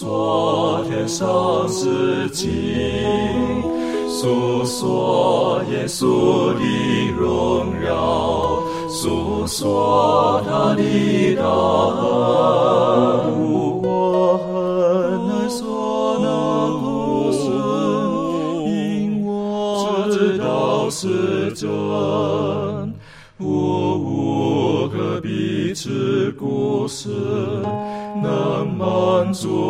诉说天上事情，诉说耶稣的荣耀，诉说他的大恩。我很难说那故事，因我知道是真。是故事能满足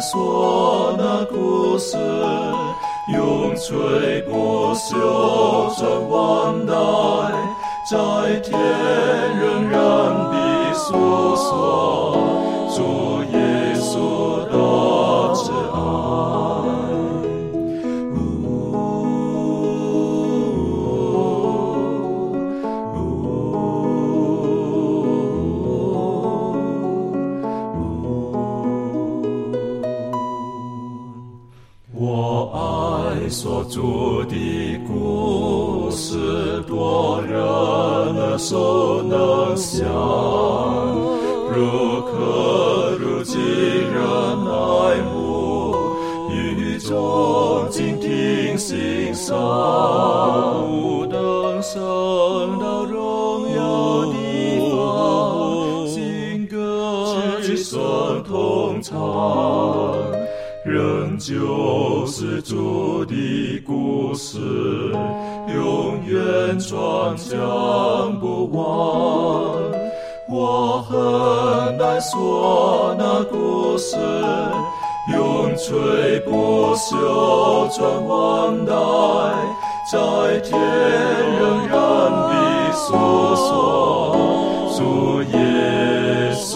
很难说那故事永垂不朽传万代，在天仍然的诉说主耶稣大慈爱。等升到荣耀地方，新歌之声同唱，仍旧是主的。故事永远传讲不完，我很难说那故事永垂不朽传万代，在天仍然必诉说主耶稣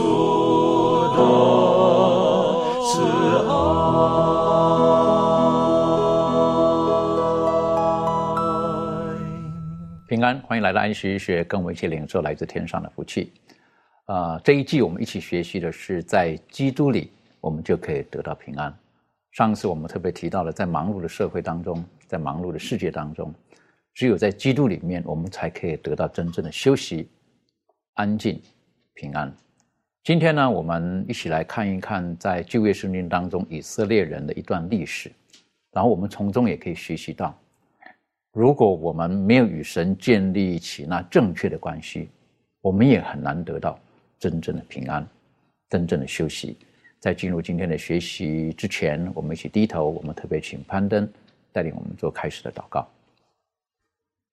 的慈爱。平安，欢迎来到安息学，跟我们一起领受来自天上的福气。啊，这一季我们一起学习的是，在基督里，我们就可以得到平安。上次我们特别提到了，在忙碌的社会当中，在忙碌的世界当中，只有在基督里面，我们才可以得到真正的休息、安静、平安。今天呢，我们一起来看一看，在旧约圣经当中以色列人的一段历史，然后我们从中也可以学习到。如果我们没有与神建立起那正确的关系，我们也很难得到真正的平安、真正的休息。在进入今天的学习之前，我们一起低头。我们特别请攀登带领我们做开始的祷告。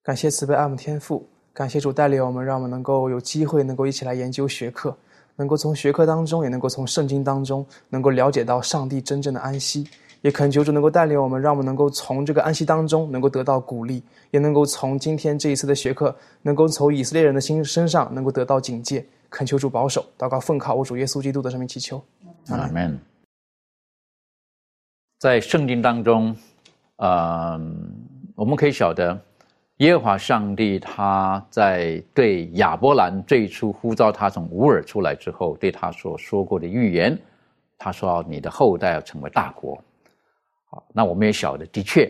感谢慈悲爱慕天父，感谢主带领我们，让我们能够有机会能够一起来研究学课，能够从学科当中，也能够从圣经当中，能够了解到上帝真正的安息。也恳求主能够带领我们，让我们能够从这个安息当中能够得到鼓励，也能够从今天这一次的学课，能够从以色列人的心身上能够得到警戒。恳求主保守，祷告奉靠我主耶稣基督的生命祈求。阿门。在圣经当中，呃，我们可以晓得，耶和华上帝他在对亚伯兰最初呼召他从乌尔出来之后，对他所说过的预言，他说：“你的后代要成为大国。”好那我们也晓得，的确，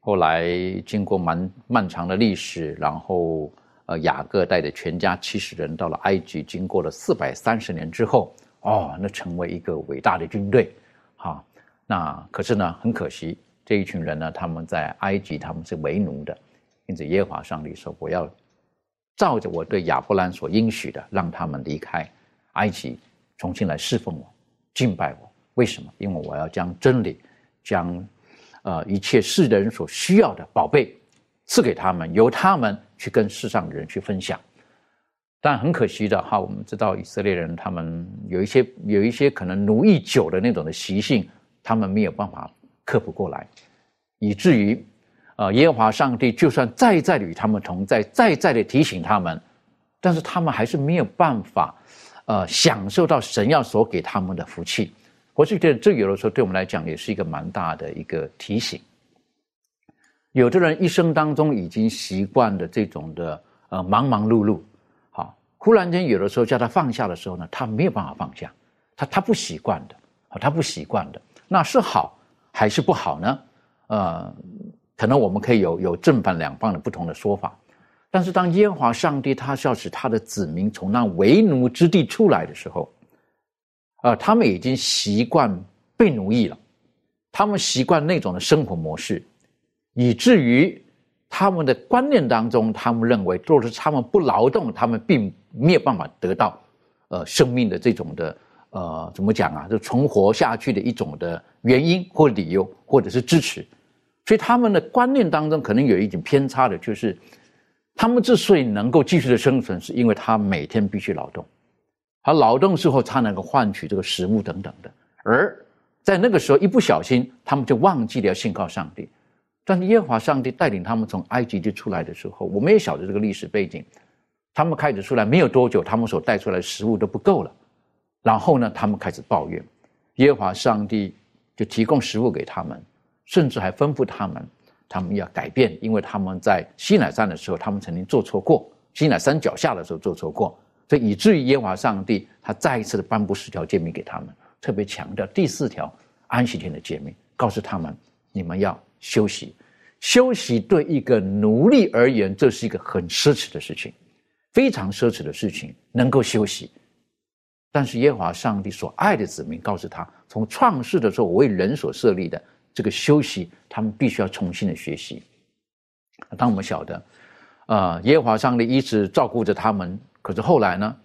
后来经过蛮漫长的历史，然后呃，雅各带着全家七十人到了埃及，经过了四百三十年之后，哦，那成为一个伟大的军队，哈。那可是呢，很可惜，这一群人呢，他们在埃及他们是为奴的，因此耶和华上帝说：“我要照着我对亚伯兰所应许的，让他们离开埃及，重新来侍奉我，敬拜我。为什么？因为我要将真理。”将，呃，一切世人所需要的宝贝赐给他们，由他们去跟世上的人去分享。但很可惜的哈，我们知道以色列人他们有一些有一些可能奴役久的那种的习性，他们没有办法克服过来，以至于，呃，耶和华上帝就算再再的与他们同在，再再的提醒他们，但是他们还是没有办法，呃，享受到神要所给他们的福气。我是觉得，这有的时候对我们来讲也是一个蛮大的一个提醒。有的人一生当中已经习惯了这种的呃忙忙碌碌，好，忽然间有的时候叫他放下的时候呢，他没有办法放下，他他不习惯的，他不习惯的，那是好还是不好呢？呃，可能我们可以有有正反两方的不同的说法。但是当耶和华上帝他是要使他的子民从那为奴之地出来的时候，啊，他们已经习惯被奴役了，他们习惯那种的生活模式，以至于他们的观念当中，他们认为，若是他们不劳动，他们并没有办法得到，呃，生命的这种的，呃，怎么讲啊？就存活下去的一种的原因或理由，或者是支持，所以他们的观念当中可能有一点偏差的，就是。他们之所以能够继续的生存，是因为他每天必须劳动，他劳动之后，他能够换取这个食物等等的。而在那个时候，一不小心，他们就忘记了要信靠上帝。但是耶和华上帝带领他们从埃及地出来的时候，我们也晓得这个历史背景。他们开始出来没有多久，他们所带出来的食物都不够了。然后呢，他们开始抱怨，耶和华上帝就提供食物给他们，甚至还吩咐他们。他们要改变，因为他们在西乃山的时候，他们曾经做错过；西乃山脚下的时候做错过，所以以至于耶和华上帝他再一次的颁布十条诫命给他们，特别强调第四条安息天的诫命，告诉他们你们要休息。休息对一个奴隶而言，这是一个很奢侈的事情，非常奢侈的事情，能够休息。但是耶和华上帝所爱的子民告诉他，从创世的时候为人所设立的。这个休息，他们必须要重新的学习。当我们晓得，啊，耶和华上帝一直照顾着他们，可是后来呢，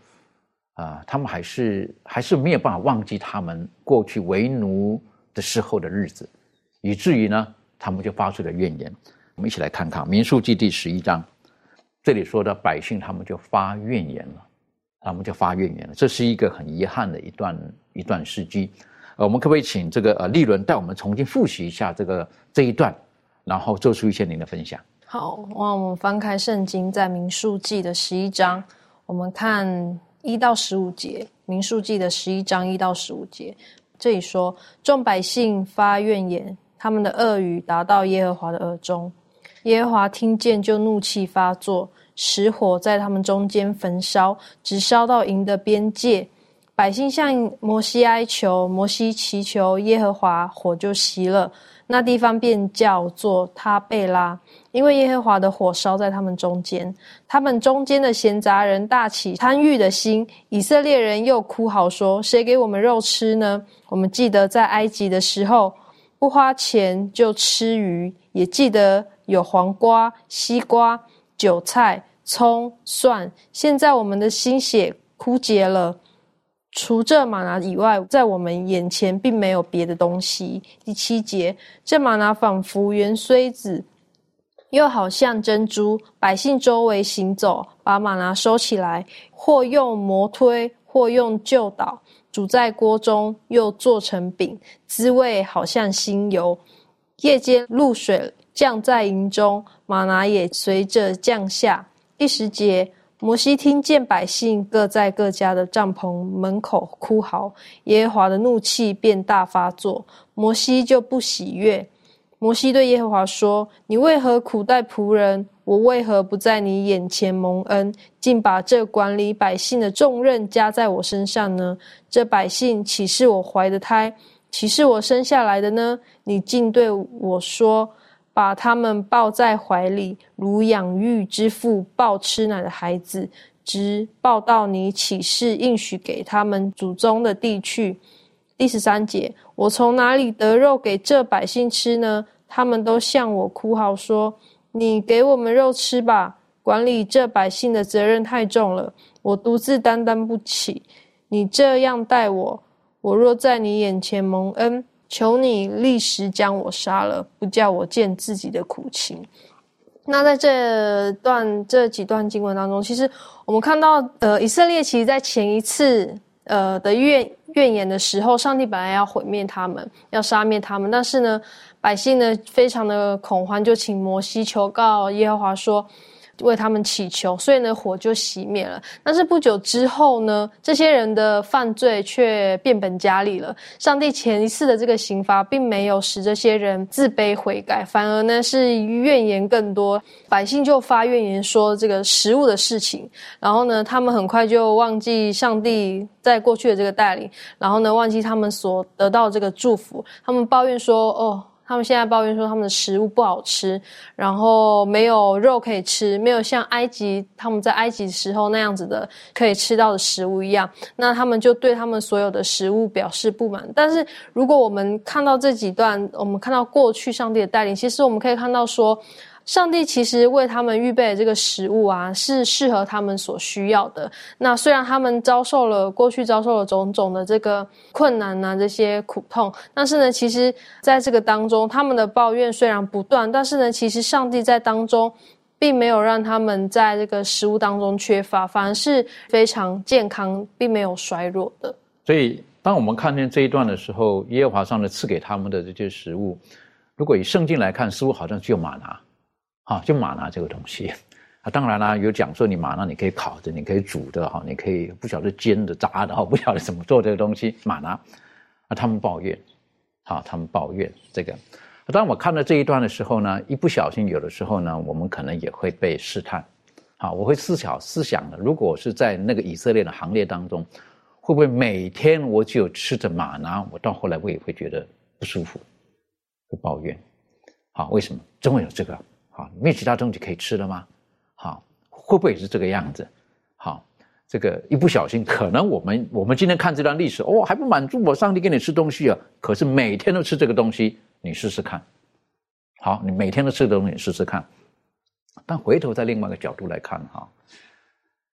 啊，他们还是还是没有办法忘记他们过去为奴的时候的日子，以至于呢，他们就发出了怨言。我们一起来看看《民数记》第十一章，这里说的百姓他们就发怨言了，他们就发怨言了。这是一个很遗憾的一段一段事迹。呃，我们可不可以请这个呃利伦带我们重新复习一下这个这一段，然后做出一些您的分享？好，那我们翻开圣经，在民数记的十一章，我们看一到十五节。民数记的十一章一到十五节，这里说：众百姓发怨言，他们的恶语达到耶和华的耳中，耶和华听见就怒气发作，使火在他们中间焚烧，直烧到营的边界。百姓向摩西哀求，摩西祈求耶和华，火就熄了。那地方便叫做他贝拉，因为耶和华的火烧在他们中间。他们中间的闲杂人大起贪欲的心，以色列人又哭嚎说：“谁给我们肉吃呢？”我们记得在埃及的时候，不花钱就吃鱼，也记得有黄瓜、西瓜、韭菜、葱、蒜。现在我们的心血枯竭了。除这玛拿以外，在我们眼前并没有别的东西。第七节，这玛拿仿佛圆锥子，又好像珍珠。百姓周围行走，把玛拿收起来，或用磨推，或用旧捣，煮在锅中，又做成饼，滋味好像新油。夜间露水降在营中，玛拿也随着降下。第十节。摩西听见百姓各在各家的帐篷门口哭嚎，耶和华的怒气便大发作，摩西就不喜悦。摩西对耶和华说：“你为何苦待仆人？我为何不在你眼前蒙恩，竟把这管理百姓的重任加在我身上呢？这百姓岂是我怀的胎，岂是我生下来的呢？你竟对我说。”把他们抱在怀里，如养育之父抱吃奶的孩子，直抱到你起誓应许给他们祖宗的地去。第十三节，我从哪里得肉给这百姓吃呢？他们都向我哭嚎说：“你给我们肉吃吧！管理这百姓的责任太重了，我独自担当不起。你这样待我，我若在你眼前蒙恩。”求你立时将我杀了，不叫我见自己的苦情。那在这段这几段经文当中，其实我们看到，呃，以色列其实在前一次呃的怨怨言的时候，上帝本来要毁灭他们，要杀灭他们，但是呢，百姓呢非常的恐慌，就请摩西求告耶和华说。为他们祈求，所以呢，火就熄灭了。但是不久之后呢，这些人的犯罪却变本加厉了。上帝前一次的这个刑罚，并没有使这些人自卑悔改，反而呢是怨言更多。百姓就发怨言说这个食物的事情，然后呢，他们很快就忘记上帝在过去的这个带领，然后呢，忘记他们所得到这个祝福。他们抱怨说：“哦。”他们现在抱怨说他们的食物不好吃，然后没有肉可以吃，没有像埃及他们在埃及时候那样子的可以吃到的食物一样，那他们就对他们所有的食物表示不满。但是如果我们看到这几段，我们看到过去上帝的带领，其实我们可以看到说。上帝其实为他们预备的这个食物啊，是适合他们所需要的。那虽然他们遭受了过去遭受了种种的这个困难呐，这些苦痛，但是呢，其实在这个当中，他们的抱怨虽然不断，但是呢，其实上帝在当中并没有让他们在这个食物当中缺乏，反而是非常健康，并没有衰弱的。所以，当我们看见这一段的时候，耶和华上帝赐给他们的这些食物，如果以圣经来看，似乎好像只有玛拿。啊，就玛拿这个东西，啊，当然啦，有讲说你玛拿你可以烤的，你可以煮的，哈，你可以不晓得煎的、炸的，哈，不晓得怎么做这个东西。玛拿，啊，他们抱怨，啊，他们抱怨这个。当我看到这一段的时候呢，一不小心，有的时候呢，我们可能也会被试探，好，我会思考思想的，如果是在那个以色列的行列当中，会不会每天我就吃着玛拿，我到后来我也会觉得不舒服，会抱怨，好，为什么？总有这个。啊，没有其他东西可以吃了吗？好，会不会也是这个样子？好，这个一不小心，可能我们我们今天看这段历史，哦，还不满足我，上帝给你吃东西啊，可是每天都吃这个东西，你试试看。好，你每天都吃的东西，试试看。但回头在另外一个角度来看，哈，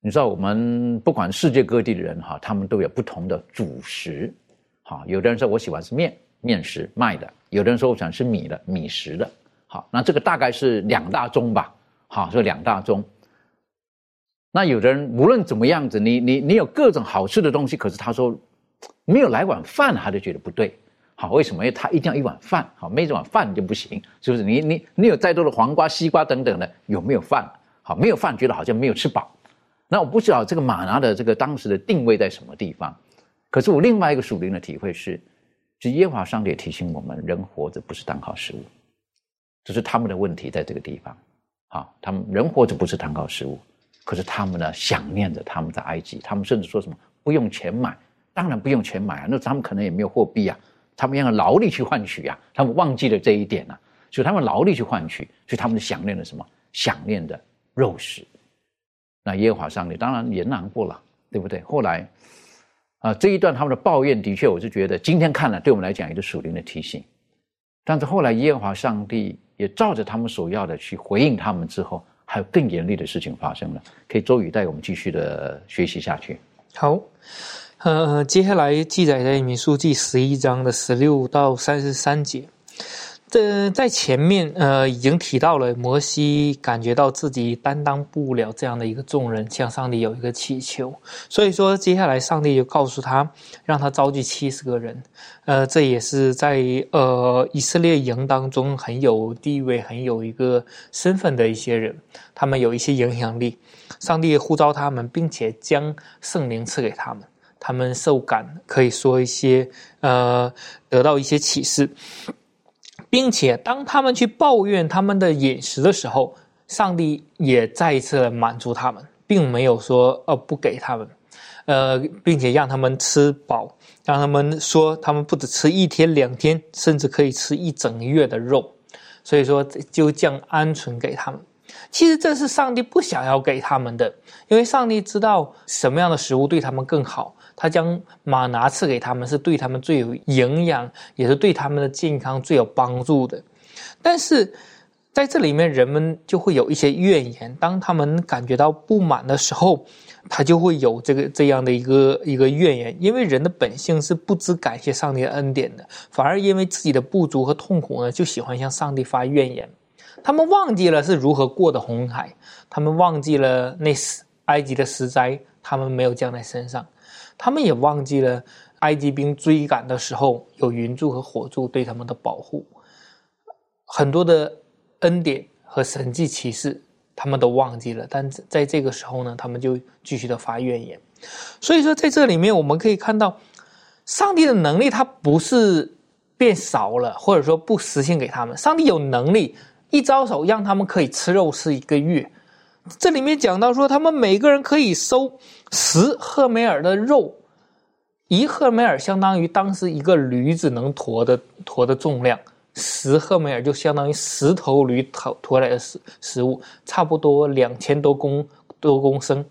你知道我们不管世界各地的人哈，他们都有不同的主食。好，有的人说我喜欢吃面面食麦的，有的人说我想吃米的米食的。好，那这个大概是两大宗吧。好，说两大宗。那有的人无论怎么样子，你你你有各种好吃的东西，可是他说没有来碗饭，他就觉得不对。好，为什么？因为他一定要一碗饭。好，没这碗饭就不行，是不是？你你你有再多的黄瓜、西瓜等等的，有没有饭？好，没有饭，觉得好像没有吃饱。那我不知道这个马拿的这个当时的定位在什么地方。可是我另外一个属灵的体会是，是耶和华上帝提醒我们，人活着不是单靠食物。这是他们的问题，在这个地方，啊，他们人活着不是单靠食物，可是他们呢想念着他们在埃及，他们甚至说什么不用钱买，当然不用钱买啊，那他们可能也没有货币啊，他们要用劳力去换取啊，他们忘记了这一点了，所以他们劳力去换取，所以他们想念的什么？想念的肉食。那耶和华上帝当然也难过了，对不对？后来啊，这一段他们的抱怨，的确，我是觉得今天看了，对我们来讲也是属灵的提醒。但是后来耶和华上帝。也照着他们所要的去回应他们之后，还有更严厉的事情发生了。可以周宇带我们继续的学习下去。好，呃，接下来记载在民数记十一章的十六到三十三节。这在前面呃已经提到了，摩西感觉到自己担当不了这样的一个重任，向上帝有一个祈求。所以说，接下来上帝就告诉他，让他召集七十个人。呃，这也是在呃以色列营当中很有地位、很有一个身份的一些人，他们有一些影响力。上帝呼召他们，并且将圣灵赐给他们，他们受感，可以说一些呃得到一些启示。并且，当他们去抱怨他们的饮食的时候，上帝也再一次满足他们，并没有说呃不给他们，呃，并且让他们吃饱，让他们说他们不止吃一天两天，甚至可以吃一整月的肉，所以说就降鹌鹑给他们。其实这是上帝不想要给他们的，因为上帝知道什么样的食物对他们更好。他将马拿赐给他们，是对他们最有营养，也是对他们的健康最有帮助的。但是在这里面，人们就会有一些怨言。当他们感觉到不满的时候，他就会有这个这样的一个一个怨言。因为人的本性是不知感谢上帝的恩典的，反而因为自己的不足和痛苦呢，就喜欢向上帝发怨言。他们忘记了是如何过的红海，他们忘记了那埃及的石灾，他们没有降在身上。他们也忘记了埃及兵追赶的时候有云柱和火柱对他们的保护，很多的恩典和神迹奇事，他们都忘记了。但在这个时候呢，他们就继续的发怨言。所以说，在这里面我们可以看到，上帝的能力他不是变少了，或者说不实现给他们。上帝有能力一招手让他们可以吃肉吃一个月。这里面讲到说，他们每个人可以收十赫梅尔的肉，一赫梅尔相当于当时一个驴子能驮的驮的重量，十赫梅尔就相当于十头驴驮驮来的食食物，差不多两千多公多公升，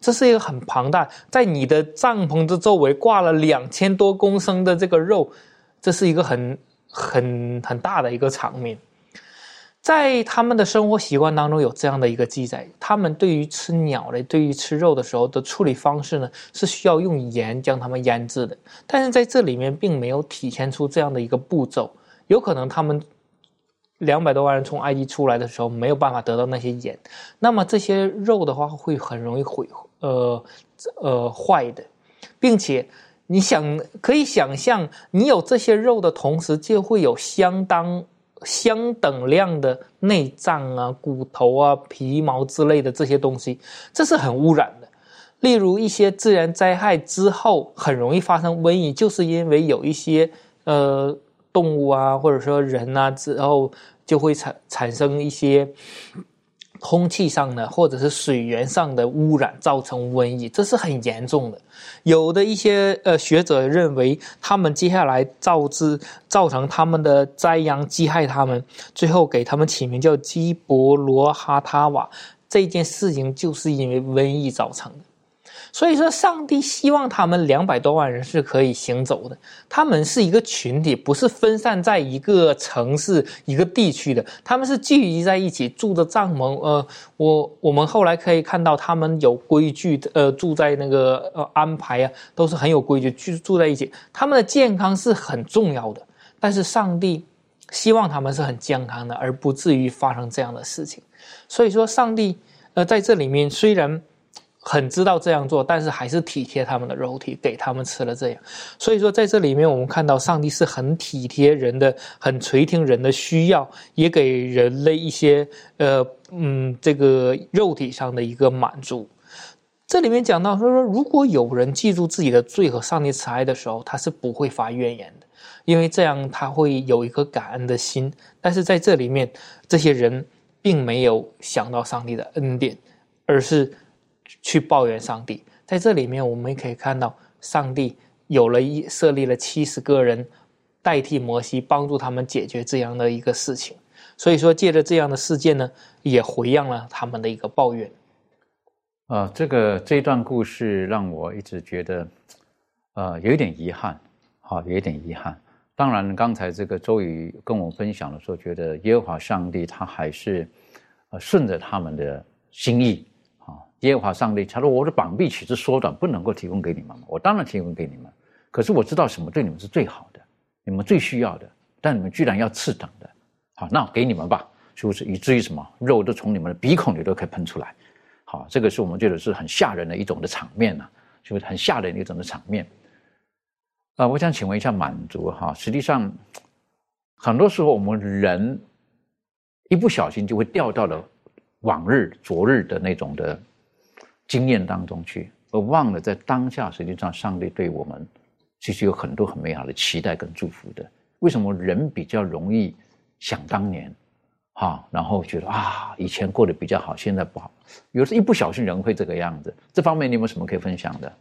这是一个很庞大，在你的帐篷的周围挂了两千多公升的这个肉，这是一个很很很大的一个场面。在他们的生活习惯当中有这样的一个记载，他们对于吃鸟类、对于吃肉的时候的处理方式呢，是需要用盐将它们腌制的。但是在这里面并没有体现出这样的一个步骤，有可能他们两百多万人从埃及出来的时候没有办法得到那些盐，那么这些肉的话会很容易毁，呃呃坏的，并且你想可以想象，你有这些肉的同时，就会有相当。相等量的内脏啊、骨头啊、皮毛之类的这些东西，这是很污染的。例如一些自然灾害之后很容易发生瘟疫，就是因为有一些呃动物啊，或者说人啊之后就会产产生一些。空气上的或者是水源上的污染造成瘟疫，这是很严重的。有的一些呃学者认为，他们接下来造致造成他们的灾殃，击害他们，最后给他们起名叫基博罗哈塔瓦，这件事情就是因为瘟疫造成的。所以说，上帝希望他们两百多万人是可以行走的。他们是一个群体，不是分散在一个城市、一个地区的。他们是聚集在一起，住着帐篷。呃，我我们后来可以看到，他们有规矩的，呃，住在那个呃安排啊，都是很有规矩，居住在一起。他们的健康是很重要的，但是上帝希望他们是很健康的，而不至于发生这样的事情。所以说，上帝呃在这里面虽然。很知道这样做，但是还是体贴他们的肉体，给他们吃了这样。所以说，在这里面我们看到上帝是很体贴人的，很垂听人的需要，也给人类一些呃嗯这个肉体上的一个满足。这里面讲到说说，如果有人记住自己的罪和上帝慈爱的时候，他是不会发怨言的，因为这样他会有一颗感恩的心。但是在这里面，这些人并没有想到上帝的恩典，而是。去抱怨上帝，在这里面我们也可以看到，上帝有了一设立了七十个人代替摩西，帮助他们解决这样的一个事情。所以说，借着这样的事件呢，也回应了他们的一个抱怨。啊，这个这段故事让我一直觉得，呃，有一点遗憾，好，有一点遗憾。当然，刚才这个周宇跟我分享的时候，觉得耶和华上帝他还是呃顺着他们的心意。耶和华上帝，他说：“我的膀臂岂是缩短，不能够提供给你们？我当然提供给你们。可是我知道什么对你们是最好的，你们最需要的。但你们居然要次等的，好，那我给你们吧，是不是？以至于什么肉都从你们的鼻孔里都可以喷出来。好，这个是我们觉得是很吓人的一种的场面呐，是不是很吓人的一种的场面？啊，我想请问一下满足哈，实际上很多时候我们人一不小心就会掉到了往日、昨日的那种的。”经验当中去，而忘了在当下，实际上上帝对我们其实有很多很美好的期待跟祝福的。为什么人比较容易想当年，哈，然后觉得啊，以前过得比较好，现在不好，有时候一不小心人会这个样子。这方面你有没有什么可以分享的？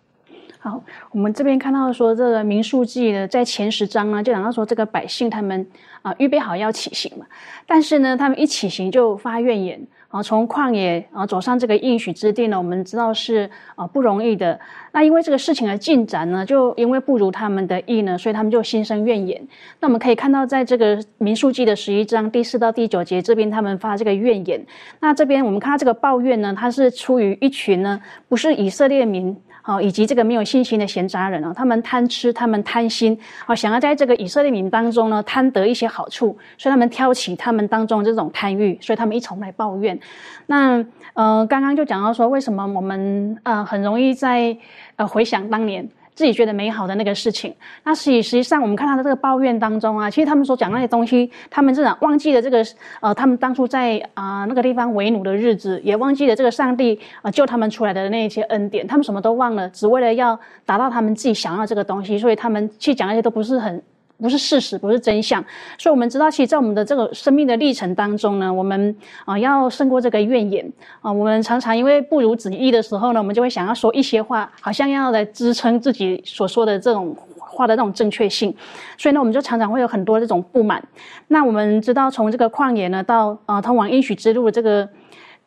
好，我们这边看到说这个民数记呢，在前十章呢，就讲到说这个百姓他们啊预备好要起行嘛，但是呢，他们一起行就发怨言。啊，从旷野啊走上这个应许之地呢，我们知道是啊不容易的。那因为这个事情的进展呢，就因为不如他们的意呢，所以他们就心生怨言。那我们可以看到，在这个民数记的十一章第四到第九节这边，他们发这个怨言。那这边我们看到这个抱怨呢，它是出于一群呢，不是以色列民。好，以及这个没有信心的闲杂人啊，他们贪吃，他们贪心，好，想要在这个以色列民当中呢，贪得一些好处，所以他们挑起他们当中这种贪欲，所以他们一从来抱怨。那呃，刚刚就讲到说，为什么我们呃很容易在呃回想当年。自己觉得美好的那个事情，那实际实际上我们看他的这个抱怨当中啊，其实他们所讲那些东西，他们这种忘记了这个呃，他们当初在啊那个地方为奴的日子，也忘记了这个上帝啊救他们出来的那一些恩典，他们什么都忘了，只为了要达到他们自己想要这个东西，所以他们去讲那些都不是很。不是事实，不是真相，所以我们知道，其实，在我们的这个生命的历程当中呢，我们啊要胜过这个怨言啊。我们常常因为不如旨意的时候呢，我们就会想要说一些话，好像要来支撑自己所说的这种。话的那种正确性，所以呢，我们就常常会有很多这种不满。那我们知道，从这个旷野呢，到呃通往应许之路的这个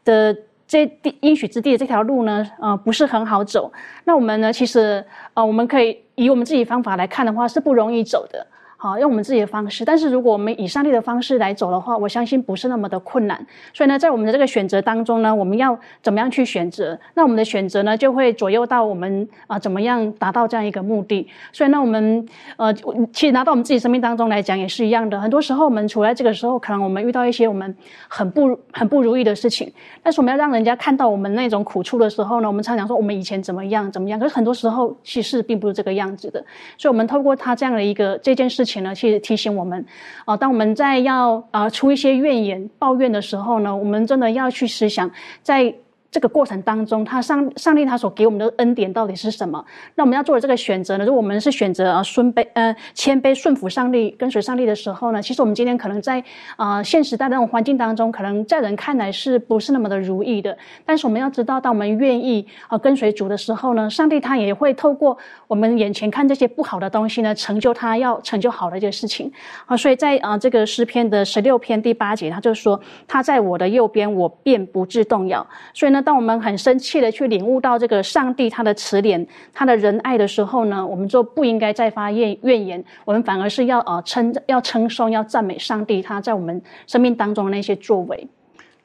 的这地应许之地的这条路呢，呃，不是很好走。那我们呢，其实呃，我们可以以我们自己方法来看的话，是不容易走的。好，用我们自己的方式。但是如果我们以上帝的方式来走的话，我相信不是那么的困难。所以呢，在我们的这个选择当中呢，我们要怎么样去选择？那我们的选择呢，就会左右到我们啊怎么样达到这样一个目的。所以呢，我们呃，其实拿到我们自己生命当中来讲也是一样的。很多时候我们处在这个时候，可能我们遇到一些我们很不很不如意的事情，但是我们要让人家看到我们那种苦处的时候呢，我们常常说我们以前怎么样怎么样。可是很多时候其实并不是这个样子的。所以，我们透过他这样的一个这件事情呢，其实提醒。我们啊，当我们在要啊出一些怨言、抱怨的时候呢，我们真的要去思想，在。这个过程当中，他上上帝他所给我们的恩典到底是什么？那我们要做的这个选择呢？如果我们是选择啊顺卑呃谦卑顺服上帝跟随上帝的时候呢？其实我们今天可能在啊现时代那种环境当中，可能在人看来是不是那么的如意的？但是我们要知道，当我们愿意啊跟随主的时候呢，上帝他也会透过我们眼前看这些不好的东西呢，成就他要成就好的一件事情啊。所以在啊这个诗篇的十六篇第八节，他就说他在我的右边，我便不致动摇。所以呢。当我们很生气的去领悟到这个上帝他的慈怜、他的仁爱的时候呢，我们就不应该再发怨怨言，我们反而是要呃称要称颂、要赞美上帝他在我们生命当中的那些作为。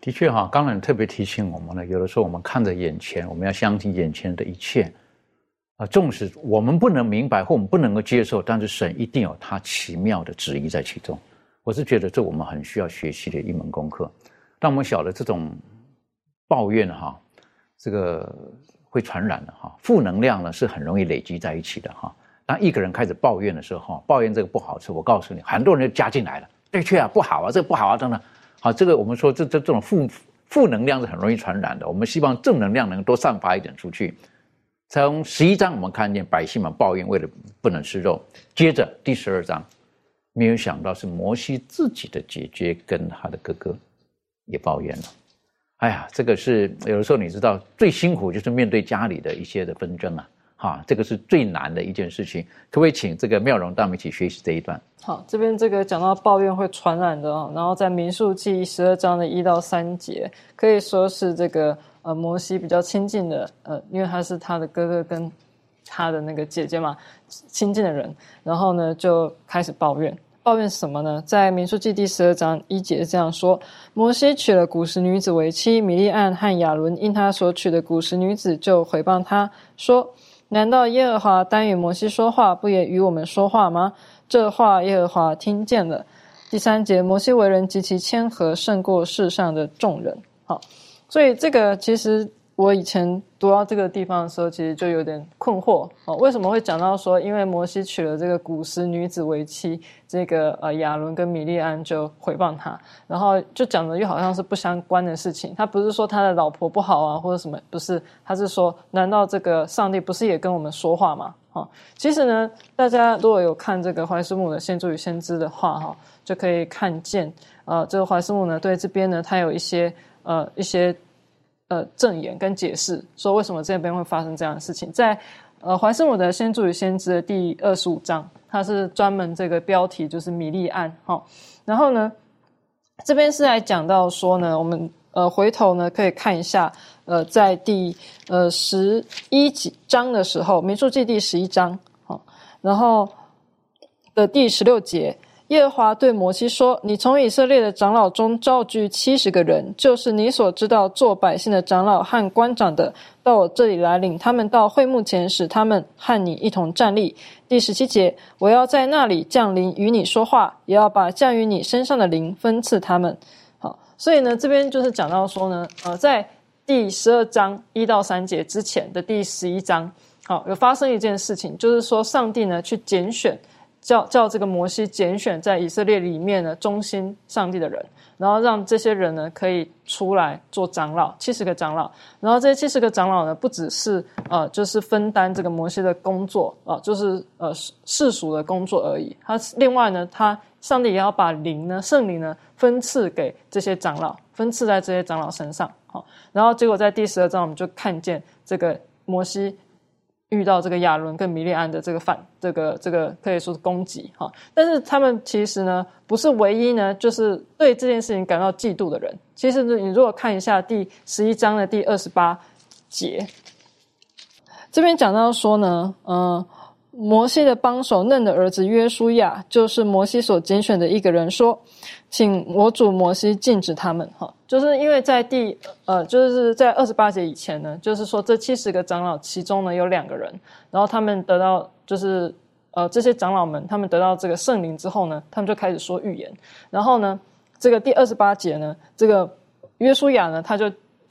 的确哈，刚才特别提醒我们呢，有的时候我们看着眼前，我们要相信眼前的一切啊，纵使我们不能明白或我们不能够接受，但是神一定有他奇妙的旨意在其中。我是觉得这我们很需要学习的一门功课。当我们晓得这种。抱怨哈，这个会传染的哈，负能量呢是很容易累积在一起的哈。当一个人开始抱怨的时候哈，抱怨这个不好吃，我告诉你，很多人就加进来了。的确啊，不好啊，这个不好啊，等等。好，这个我们说这这这种负负能量是很容易传染的。我们希望正能量能多散发一点出去。从十一章我们看见百姓们抱怨为了不能吃肉，接着第十二章，没有想到是摩西自己的姐姐跟他的哥哥也抱怨了。哎呀，这个是有的时候你知道最辛苦就是面对家里的一些的纷争啊，哈，这个是最难的一件事情。可不可以请这个妙容带我们一起学习这一段？好，这边这个讲到抱怨会传染的哦，然后在民数记十二章的一到三节，可以说是这个呃摩西比较亲近的呃，因为他是他的哥哥跟他的那个姐姐嘛，亲近的人，然后呢就开始抱怨。抱怨什么呢？在民数记第十二章一节这样说：摩西娶了古时女子为妻，米利暗和亚伦因他所娶的古时女子就回谤他说：难道耶和华单与摩西说话，不也与我们说话吗？这话耶和华听见了。第三节，摩西为人极其谦和，胜过世上的众人。好，所以这个其实。我以前读到这个地方的时候，其实就有点困惑哦，为什么会讲到说，因为摩西娶了这个古时女子为妻，这个呃亚伦跟米利安就诽谤他，然后就讲的又好像是不相关的事情。他不是说他的老婆不好啊，或者什么，不是，他是说，难道这个上帝不是也跟我们说话吗？哈，其实呢，大家如果有看这个怀斯姆的《先知与先知》的话，哈，就可以看见，呃，这个怀斯姆呢，对这边呢，他有一些呃一些。呃，证言跟解释说为什么这边会发生这样的事情，在呃怀斯姆的《先祖与先知》的第二十五章，它是专门这个标题就是米利案哈。然后呢，这边是来讲到说呢，我们呃回头呢可以看一下，呃，在第呃十一几章的时候，《民数记》第十一章好，然后的第十六节。耶和华对摩西说：“你从以色列的长老中召聚七十个人，就是你所知道做百姓的长老和官长的，到我这里来，领他们到会幕前，使他们和你一同站立。”第十七节，我要在那里降临与你说话，也要把降于你身上的灵分赐他们。好，所以呢，这边就是讲到说呢，呃，在第十二章一到三节之前的第十一章，好，有发生一件事情，就是说上帝呢去拣选。叫叫这个摩西拣选在以色列里面的忠心上帝的人，然后让这些人呢可以出来做长老，七十个长老。然后这些七十个长老呢，不只是呃，就是分担这个摩西的工作啊，就是呃世俗的工作而已。他另外呢，他上帝也要把灵呢，圣灵呢分赐给这些长老，分赐在这些长老身上。好，然后结果在第十二章，我们就看见这个摩西。遇到这个亚伦跟米利安的这个反，这个这个可以说是攻击哈，但是他们其实呢不是唯一呢，就是对这件事情感到嫉妒的人。其实，你如果看一下第十一章的第二十八节，这边讲到说呢，嗯，摩西的帮手嫩的儿子约书亚，就是摩西所拣选的一个人，说。请我主摩西禁止他们，哈，就是因为在第呃，就是在二十八节以前呢，就是说这七十个长老其中呢有两个人，然后他们得到就是呃这些长老们他们得到这个圣灵之后呢，他们就开始说预言，然后呢，这个第二十八节呢，这个约书亚呢他就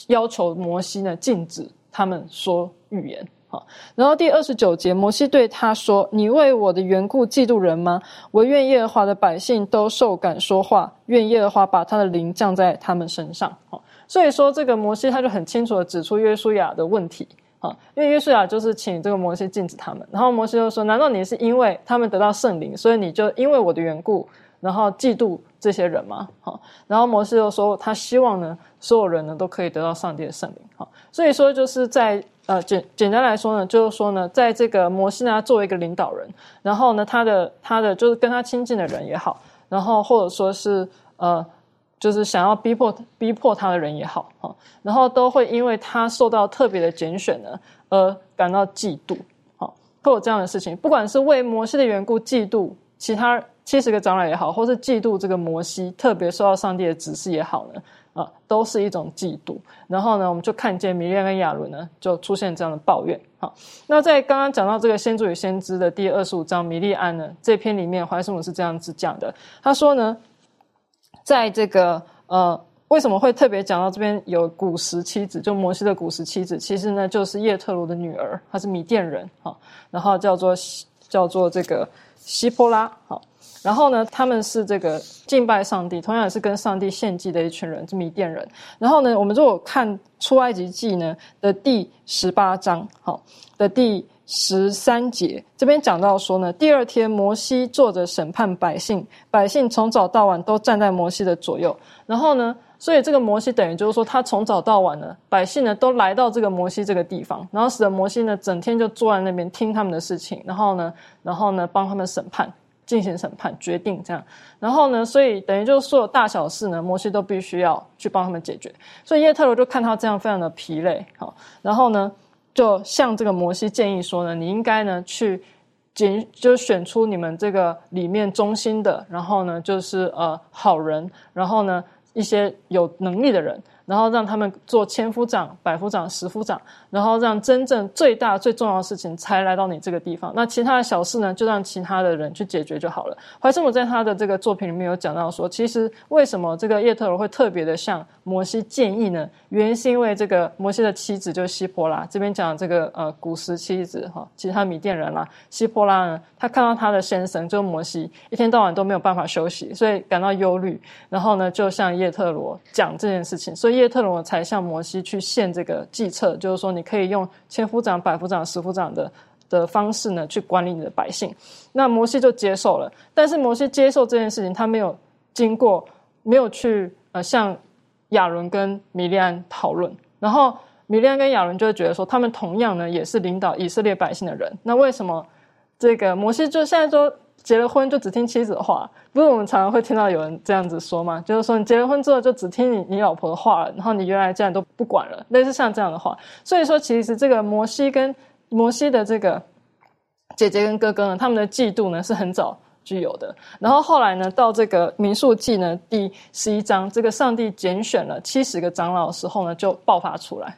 要求摩西呢禁止他们说预言。好，然后第二十九节，摩西对他说：“你为我的缘故嫉妒人吗？我愿耶和华的百姓都受感说话，愿耶和华把他的灵降在他们身上。”好，所以说这个摩西他就很清楚的指出约书亚的问题。好，因为约书亚就是请这个摩西禁止他们，然后摩西就说：“难道你是因为他们得到圣灵，所以你就因为我的缘故，然后嫉妒这些人吗？”好，然后摩西就说：“他希望呢，所有人呢都可以得到上帝的圣灵。”好，所以说就是在。呃，简简单来说呢，就是说呢，在这个摩西呢作为一个领导人，然后呢，他的他的就是跟他亲近的人也好，然后或者说是呃，就是想要逼迫逼迫他的人也好，哈，然后都会因为他受到特别的拣选呢，而感到嫉妒，好，会有这样的事情，不管是为摩西的缘故嫉妒其他七十个长老也好，或是嫉妒这个摩西特别受到上帝的指示也好呢。啊，都是一种嫉妒。然后呢，我们就看见米利亚跟亚伦呢，就出现这样的抱怨。好，那在刚刚讲到这个先祖与先知的第二十五章，米利安呢这篇里面，怀斯姆是这样子讲的。他说呢，在这个呃，为什么会特别讲到这边有古时妻子，就摩西的古时妻子，其实呢就是叶特罗的女儿，她是米甸人。哈，然后叫做叫做这个希波拉。好。然后呢，他们是这个敬拜上帝，同样也是跟上帝献祭的一群人，是米甸人。然后呢，我们如果看出埃及记呢的第十八章，好，的第十三节，这边讲到说呢，第二天摩西坐着审判百姓，百姓从早到晚都站在摩西的左右。然后呢，所以这个摩西等于就是说，他从早到晚呢，百姓呢都来到这个摩西这个地方，然后使得摩西呢整天就坐在那边听他们的事情，然后呢，然后呢帮他们审判。进行审判决定这样，然后呢，所以等于就是所有大小事呢，摩西都必须要去帮他们解决。所以耶特罗就看他这样非常的疲累，好，然后呢，就向这个摩西建议说呢，你应该呢去拣，就选出你们这个里面中心的，然后呢就是呃好人，然后呢一些有能力的人。然后让他们做千夫长、百夫长、十夫长，然后让真正最大最重要的事情才来到你这个地方。那其他的小事呢，就让其他的人去解决就好了。怀斯姆在他的这个作品里面有讲到说，其实为什么这个叶特罗会特别的像摩西建议呢？原因是因为这个摩西的妻子就是希波拉，这边讲这个呃古时妻子哈，其实他米甸人啦，希波拉呢，他看到他的先生就摩西一天到晚都没有办法休息，所以感到忧虑，然后呢就向叶特罗讲这件事情，所以。叶特罗才向摩西去献这个计策，就是说你可以用千夫长、百夫长、十夫长的的方式呢去管理你的百姓。那摩西就接受了，但是摩西接受这件事情，他没有经过，没有去呃向亚伦跟米利安讨论。然后米利安跟亚伦就会觉得说，他们同样呢也是领导以色列百姓的人。那为什么这个摩西就现在说？结了婚就只听妻子的话，不是我们常常会听到有人这样子说吗？就是说你结了婚之后就只听你你老婆的话了，然后你原来这样都不管了，类似像这样的话。所以说，其实这个摩西跟摩西的这个姐姐跟哥哥呢，他们的嫉妒呢是很早具有的。然后后来呢，到这个民数记呢第十一章，这个上帝拣选了七十个长老的时候呢，就爆发出来。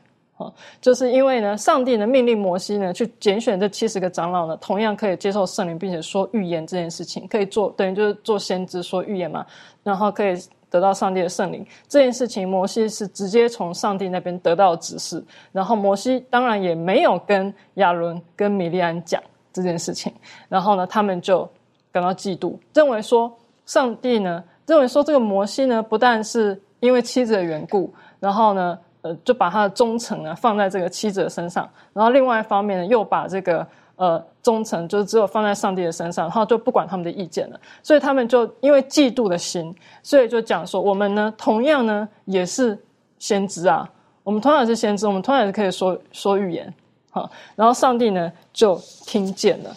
就是因为呢，上帝呢命令摩西呢去拣选这七十个长老呢，同样可以接受圣灵，并且说预言这件事情，可以做等于就是做先知说预言嘛，然后可以得到上帝的圣灵这件事情，摩西是直接从上帝那边得到指示，然后摩西当然也没有跟亚伦跟米利安讲这件事情，然后呢，他们就感到嫉妒，认为说上帝呢认为说这个摩西呢不但是因为妻子的缘故，然后呢。呃，就把他的忠诚呢放在这个妻子的身上，然后另外一方面呢，又把这个呃忠诚就是只有放在上帝的身上，然后就不管他们的意见了。所以他们就因为嫉妒的心，所以就讲说，我们呢同样呢也是先知啊，我们同样是先知，我们同样是可以说说预言，哈，然后上帝呢就听见了，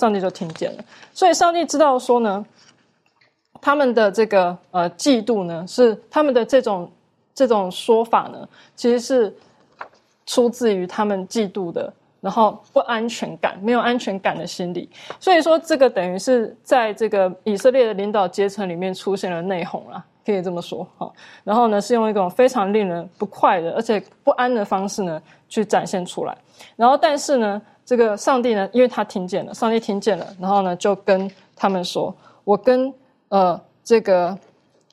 上帝就听见了，所以上帝知道说呢，他们的这个呃嫉妒呢，是他们的这种这种说法呢，其实是出自于他们嫉妒的。然后不安全感，没有安全感的心理，所以说这个等于是在这个以色列的领导阶层里面出现了内讧啦，可以这么说哈。然后呢，是用一种非常令人不快的，而且不安的方式呢去展现出来。然后，但是呢，这个上帝呢，因为他听见了，上帝听见了，然后呢就跟他们说：“我跟呃这个。”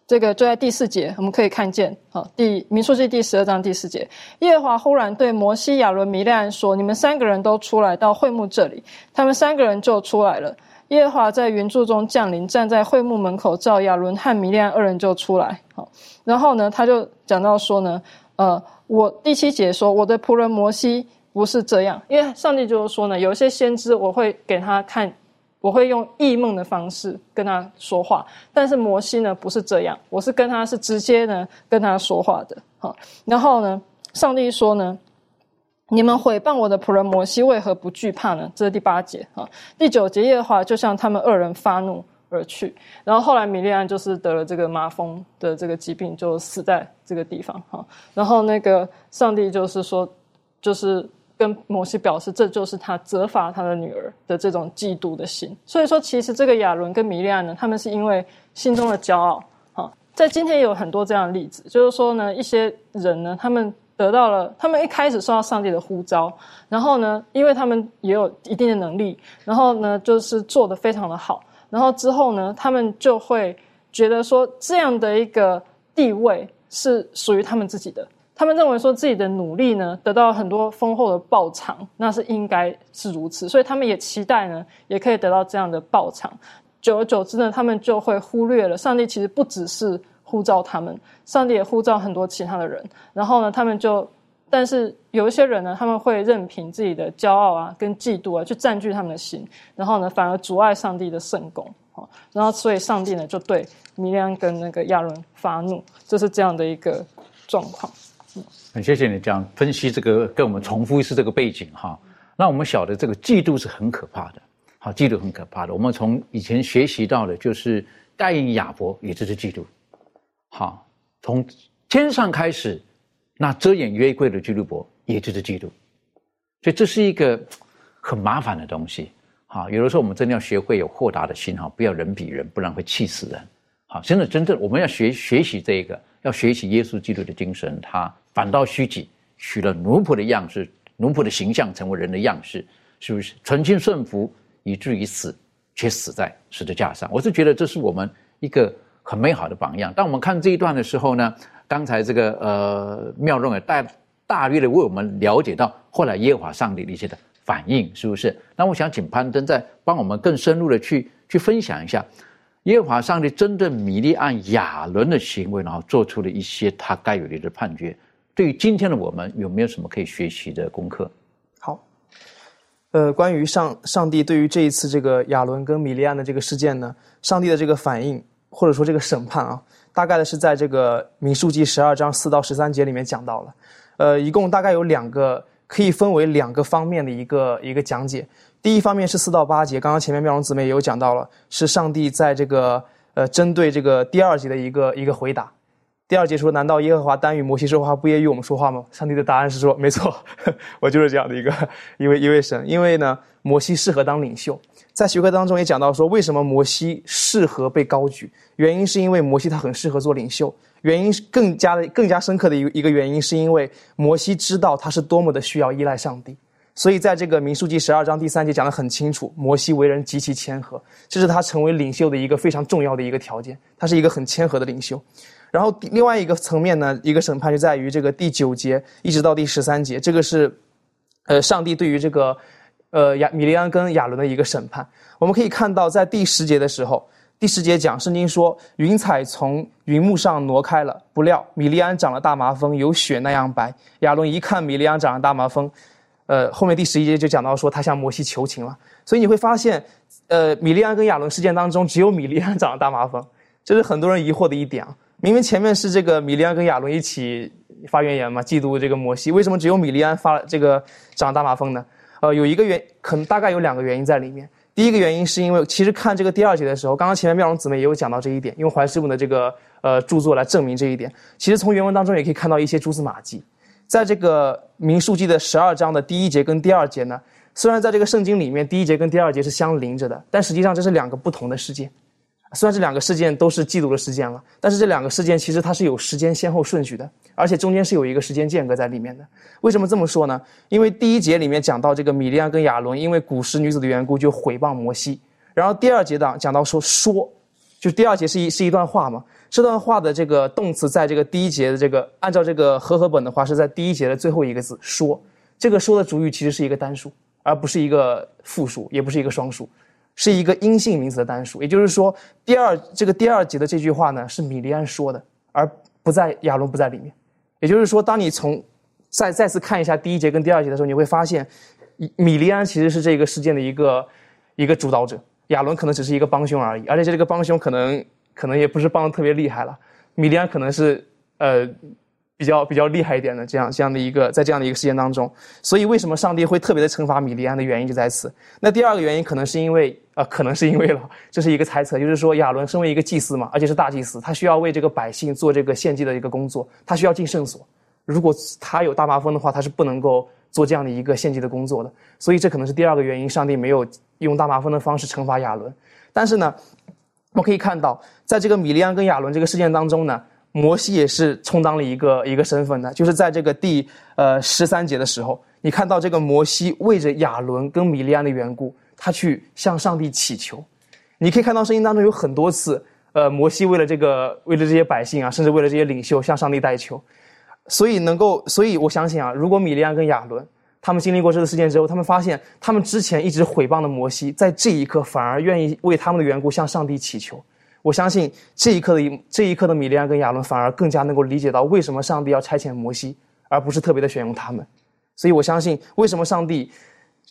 这个就在第四节，我们可以看见，好，第民数记第十二章第四节，耶和华忽然对摩西、亚伦、米利安说：“你们三个人都出来到会幕这里。”他们三个人就出来了。耶和华在云柱中降临，站在会幕门口，照亚伦和米利安二人就出来。好，然后呢，他就讲到说呢，呃，我第七节说，我的仆人摩西不是这样，因为上帝就是说呢，有一些先知我会给他看。我会用异梦的方式跟他说话，但是摩西呢不是这样，我是跟他是直接呢跟他说话的。好，然后呢，上帝说呢，你们毁谤我的仆人摩西，为何不惧怕呢？这是第八节啊。第九节的话，就像他们二人发怒而去，然后后来米利安就是得了这个麻风的这个疾病，就死在这个地方。哈，然后那个上帝就是说，就是。跟摩西表示，这就是他责罚他的女儿的这种嫉妒的心。所以说，其实这个亚伦跟米利亚呢，他们是因为心中的骄傲。哈，在今天也有很多这样的例子，就是说呢，一些人呢，他们得到了，他们一开始受到上帝的呼召，然后呢，因为他们也有一定的能力，然后呢，就是做的非常的好，然后之后呢，他们就会觉得说，这样的一个地位是属于他们自己的。他们认为说自己的努力呢得到很多丰厚的报偿，那是应该是如此，所以他们也期待呢也可以得到这样的报偿。久而久之呢，他们就会忽略了上帝其实不只是呼召他们，上帝也呼召很多其他的人。然后呢，他们就，但是有一些人呢，他们会任凭自己的骄傲啊跟嫉妒啊去占据他们的心，然后呢反而阻碍上帝的圣功啊。然后所以上帝呢就对米利安跟那个亚伦发怒，就是这样的一个状况。很谢谢你这样分析这个，跟我们重复一次这个背景哈。那我们晓得这个嫉妒是很可怕的，好，嫉妒很可怕的。我们从以前学习到的，就是盖因亚伯也就是嫉妒，好，从天上开始，那遮掩约柜的基督伯也就是嫉妒，所以这是一个很麻烦的东西。好，有的时候我们真的要学会有豁达的心哈，不要人比人，不然会气死人。好，真的真正我们要学学习这个，要学习耶稣基督的精神，他。反倒虚己，取了奴仆的样式，奴仆的形象，成为人的样式，是不是？存心顺服，以至于死，却死在十字架上。我是觉得这是我们一个很美好的榜样。当我们看这一段的时候呢，刚才这个呃妙论也大大约的为我们了解到后来耶和华上帝的一些的反应，是不是？那我想请攀登再帮我们更深入的去去分享一下耶和华上帝针对米利安亚伦的行为，然后做出了一些他该有的判决。对于今天的我们，有没有什么可以学习的功课？好，呃，关于上上帝对于这一次这个亚伦跟米利安的这个事件呢，上帝的这个反应或者说这个审判啊，大概的是在这个民数记十二章四到十三节里面讲到了，呃，一共大概有两个可以分为两个方面的一个一个讲解。第一方面是四到八节，刚刚前面妙容姊妹也有讲到了，是上帝在这个呃针对这个第二节的一个一个回答。第二节说：“难道耶和华单与摩西说话，不也与我们说话吗？”上帝的答案是说：“没错，我就是这样的一个一位一位神。因为呢，摩西适合当领袖。在学科当中也讲到说，为什么摩西适合被高举？原因是因为摩西他很适合做领袖。原因更加的更加深刻的一个一个原因，是因为摩西知道他是多么的需要依赖上帝。所以在这个民数记十二章第三节讲得很清楚，摩西为人极其谦和，这是他成为领袖的一个非常重要的一个条件。他是一个很谦和的领袖。”然后另外一个层面呢，一个审判就在于这个第九节一直到第十三节，这个是，呃，上帝对于这个，呃亚米利安跟亚伦的一个审判。我们可以看到，在第十节的时候，第十节讲圣经说，云彩从云幕上挪开了，不料米利安长了大麻风，有雪那样白。亚伦一看米利安长了大麻风，呃，后面第十一节就讲到说他向摩西求情了。所以你会发现，呃，米利安跟亚伦事件当中，只有米利安长了大麻风，这是很多人疑惑的一点啊。明明前面是这个米利安跟亚伦一起发怨言嘛，嫉妒这个摩西。为什么只有米利安发这个长大麻风呢？呃，有一个原，可能大概有两个原因在里面。第一个原因是因为，其实看这个第二节的时候，刚刚前面妙容姊妹也有讲到这一点，用怀师傅的这个呃著作来证明这一点。其实从原文当中也可以看到一些蛛丝马迹。在这个民数记的十二章的第一节跟第二节呢，虽然在这个圣经里面第一节跟第二节是相邻着的，但实际上这是两个不同的事件。虽然这两个事件都是嫉妒的事件了，但是这两个事件其实它是有时间先后顺序的，而且中间是有一个时间间隔在里面的。为什么这么说呢？因为第一节里面讲到这个米利安跟亚伦因为古时女子的缘故就毁谤摩西，然后第二节的讲到说说，就第二节是一是一段话嘛。这段话的这个动词在这个第一节的这个按照这个和合本的话是在第一节的最后一个字说，这个说的主语其实是一个单数，而不是一个复数，也不是一个双数。是一个阴性名词的单数，也就是说，第二这个第二节的这句话呢是米利安说的，而不在亚伦不在里面。也就是说，当你从再再次看一下第一节跟第二节的时候，你会发现，米利安其实是这个事件的一个一个主导者，亚伦可能只是一个帮凶而已，而且这个帮凶可能可能也不是帮的特别厉害了，米利安可能是呃。比较比较厉害一点的这样这样的一个在这样的一个事件当中，所以为什么上帝会特别的惩罚米利安的原因就在此。那第二个原因可能是因为呃，可能是因为了，这是一个猜测，就是说亚伦身为一个祭司嘛，而且是大祭司，他需要为这个百姓做这个献祭的一个工作，他需要进圣所。如果他有大麻风的话，他是不能够做这样的一个献祭的工作的。所以这可能是第二个原因，上帝没有用大麻风的方式惩罚亚伦。但是呢，我们可以看到，在这个米利安跟亚伦这个事件当中呢。摩西也是充当了一个一个身份的，就是在这个第呃十三节的时候，你看到这个摩西为着亚伦跟米利安的缘故，他去向上帝祈求。你可以看到圣经当中有很多次，呃，摩西为了这个为了这些百姓啊，甚至为了这些领袖向上帝代求。所以能够，所以我相信啊，如果米利安跟亚伦他们经历过这个事件之后，他们发现他们之前一直毁谤的摩西，在这一刻反而愿意为他们的缘故向上帝祈求。我相信这一刻的这一刻的米利安跟亚伦反而更加能够理解到为什么上帝要差遣摩西，而不是特别的选用他们。所以我相信为什么上帝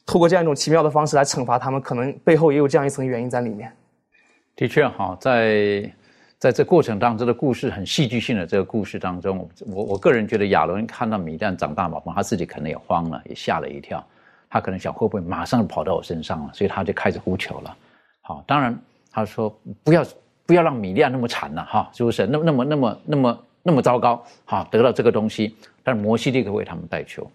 透过这样一种奇妙的方式来惩罚他们，可能背后也有这样一层原因在里面。的确，哈，在在这过程当中的故事很戏剧性的这个故事当中，我我个人觉得亚伦看到米利安长大嘛，他自己可能也慌了，也吓了一跳。他可能想会不会马上跑到我身上了，所以他就开始呼求了。好，当然他说不要。不要让米利亚那么惨了哈，是不是？那么那么那么那么那么糟糕哈，得到这个东西，但是摩西立刻为他们代求。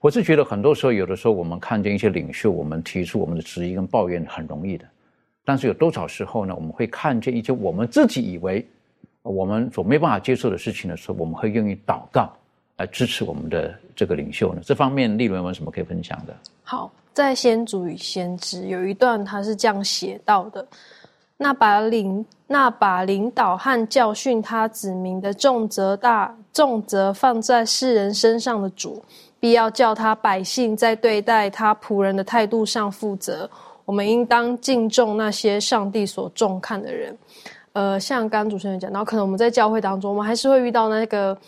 我是觉得很多时候，有的时候我们看见一些领袖，我们提出我们的质疑跟抱怨很容易的，但是有多少时候呢？我们会看见一些我们自己以为我们所没办法接受的事情的时候，我们会愿意祷告来支持我们的这个领袖呢？这方面，利伦有什么可以分享的？好，在先祖与先知有一段，他是这样写到的。那把领那把领导和教训他子民的重责大重责放在世人身上的主，必要叫他百姓在对待他仆人的态度上负责。我们应当敬重那些上帝所重看的人。呃，像刚主持人讲，到可能我们在教会当中，我们还是会遇到那个。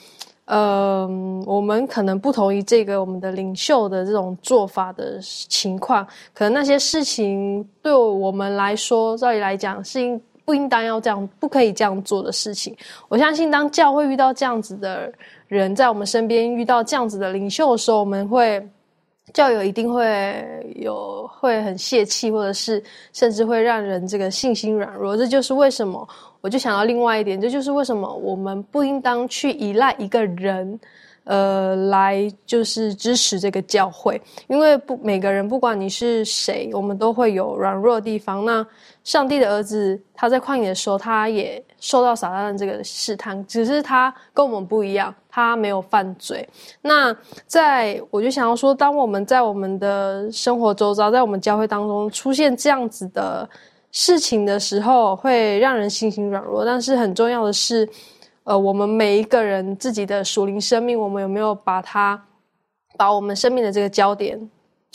呃，我们可能不同意这个我们的领袖的这种做法的情况，可能那些事情对我们来说，照理来讲是应不应当要这样，不可以这样做的事情。我相信，当教会遇到这样子的人在我们身边遇到这样子的领袖的时候，我们会教友一定会有会很泄气，或者是甚至会让人这个信心软弱。这就是为什么。我就想到另外一点，这就是为什么我们不应当去依赖一个人，呃，来就是支持这个教会，因为不每个人不管你是谁，我们都会有软弱的地方。那上帝的儿子他在旷野的时候，他也受到撒旦的这个试探，只是他跟我们不一样，他没有犯罪。那在我就想要说，当我们在我们的生活周遭，在我们教会当中出现这样子的。事情的时候会让人心情软弱，但是很重要的是，呃，我们每一个人自己的属灵生命，我们有没有把它，把我们生命的这个焦点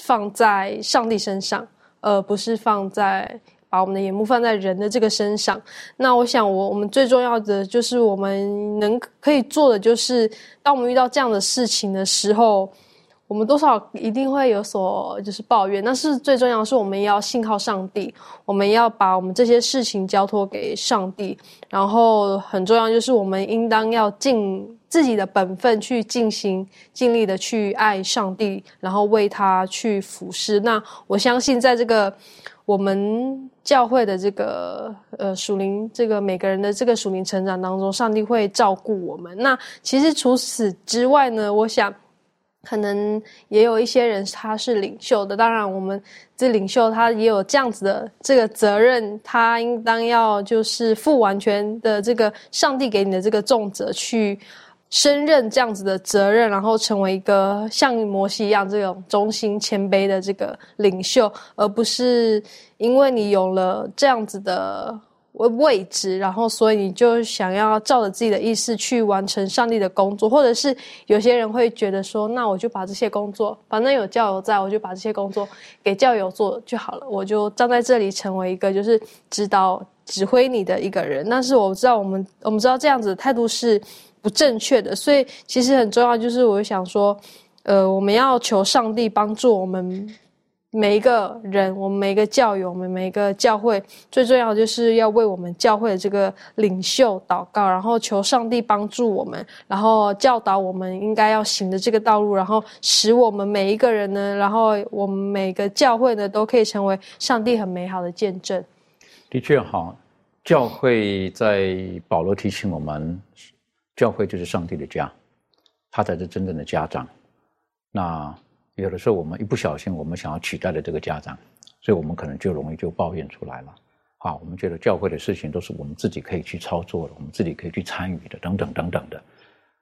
放在上帝身上，而不是放在把我们的眼目放在人的这个身上？那我想，我我们最重要的就是我们能可以做的，就是当我们遇到这样的事情的时候。我们多少一定会有所就是抱怨，但是最重要的是我们要信靠上帝，我们要把我们这些事情交托给上帝，然后很重要就是我们应当要尽自己的本分去进行，尽力的去爱上帝，然后为他去服侍。那我相信，在这个我们教会的这个呃属灵这个每个人的这个属灵成长当中，上帝会照顾我们。那其实除此之外呢，我想。可能也有一些人他是领袖的，当然我们这领袖他也有这样子的这个责任，他应当要就是负完全的这个上帝给你的这个重责，去升任这样子的责任，然后成为一个像摩西一样这种忠心谦卑的这个领袖，而不是因为你有了这样子的。位位置，然后所以你就想要照着自己的意思去完成上帝的工作，或者是有些人会觉得说，那我就把这些工作，反正有教友在，我就把这些工作给教友做就好了，我就站在这里成为一个就是指导指挥你的一个人。但是我知道我们我们知道这样子的态度是不正确的，所以其实很重要就是我想说，呃，我们要求上帝帮助我们。每一个人，我们每一个教友，我们每一个教会，最重要就是要为我们教会的这个领袖祷告，然后求上帝帮助我们，然后教导我们应该要行的这个道路，然后使我们每一个人呢，然后我们每个教会呢，都可以成为上帝很美好的见证。的确，好，教会在保罗提醒我们，教会就是上帝的家，他才是真正的家长。那。有的时候我们一不小心，我们想要取代了这个家长，所以我们可能就容易就抱怨出来了。啊，我们觉得教会的事情都是我们自己可以去操作的，我们自己可以去参与的，等等等等的。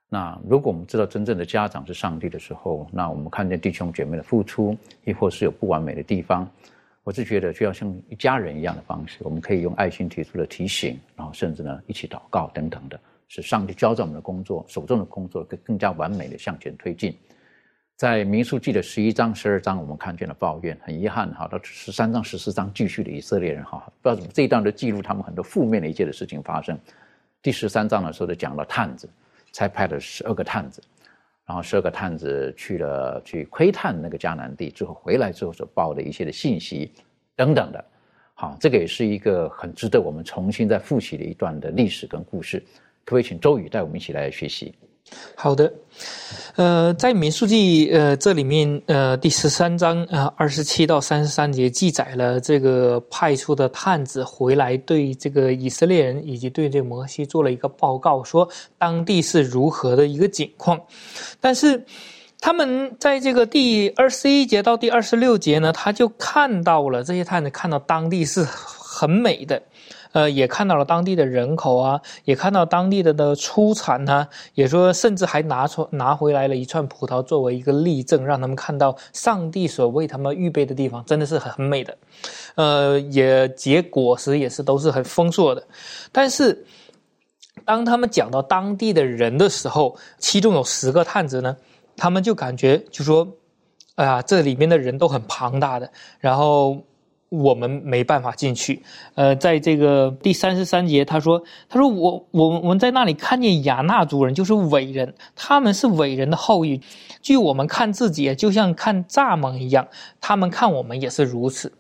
那如果我们知道真正的家长是上帝的时候，那我们看见弟兄姐妹的付出，亦或是有不完美的地方，我是觉得就要像一家人一样的方式，我们可以用爱心提出的提醒，然后甚至呢一起祷告等等的，使上帝交在我们的工作手中的工作更更加完美的向前推进。在民数记的十一章、十二章，我们看见了抱怨，很遗憾哈。到十三章、十四章继续的以色列人哈，不知道怎么这一段都记录他们很多负面的一切的事情发生。第十三章的时候就讲了探子，才派了十二个探子，然后十二个探子去了去窥探那个迦南地之后回来之后所报的一些的信息等等的，好，这个也是一个很值得我们重新再复习的一段的历史跟故事。可不可以请周宇带我们一起来学习？好的，呃，在民数记呃这里面呃第十三章啊二十七到三十三节记载了这个派出的探子回来对这个以色列人以及对这摩西做了一个报告，说当地是如何的一个景况。但是他们在这个第二十一节到第二十六节呢，他就看到了这些探子看到当地是很美的。呃，也看到了当地的人口啊，也看到当地的的出产呢，也说甚至还拿出拿回来了一串葡萄作为一个例证，让他们看到上帝所为他们预备的地方真的是很美的，呃，也结果实也是都是很丰硕的。但是，当他们讲到当地的人的时候，其中有十个探子呢，他们就感觉就说，哎呀，这里面的人都很庞大的，然后。我们没办法进去。呃，在这个第三十三节，他说：“他说我我我们在那里看见亚纳族人，就是伟人，他们是伟人的后裔。据我们看自己，就像看蚱蜢一样，他们看我们也是如此。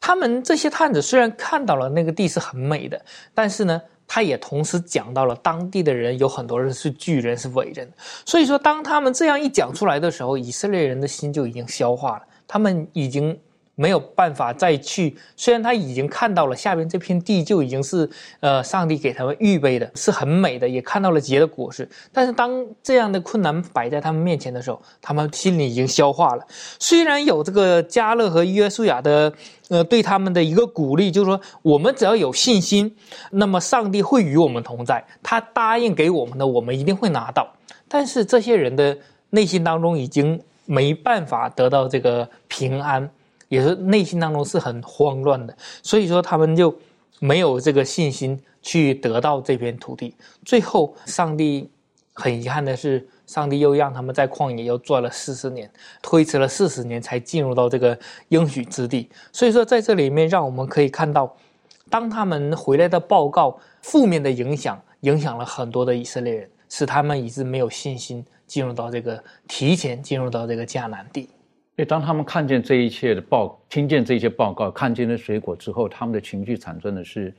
他们这些探子虽然看到了那个地是很美的，但是呢，他也同时讲到了当地的人有很多人是巨人，是伟人。所以说，当他们这样一讲出来的时候，以色列人的心就已经消化了，他们已经。”没有办法再去，虽然他已经看到了下边这片地就已经是呃上帝给他们预备的，是很美的，也看到了结的果实。但是当这样的困难摆在他们面前的时候，他们心里已经消化了。虽然有这个加勒和约书亚的呃对他们的一个鼓励，就是说我们只要有信心，那么上帝会与我们同在，他答应给我们的，我们一定会拿到。但是这些人的内心当中已经没办法得到这个平安。也是内心当中是很慌乱的，所以说他们就没有这个信心去得到这片土地。最后，上帝很遗憾的是，上帝又让他们在旷野又做了四十年，推迟了四十年才进入到这个应许之地。所以说，在这里面让我们可以看到，当他们回来的报告负面的影响，影响了很多的以色列人，使他们一直没有信心进入到这个提前进入到这个迦南地。所以，当他们看见这一切的报，听见这些报告，看见了水果之后，他们的情绪产生的是，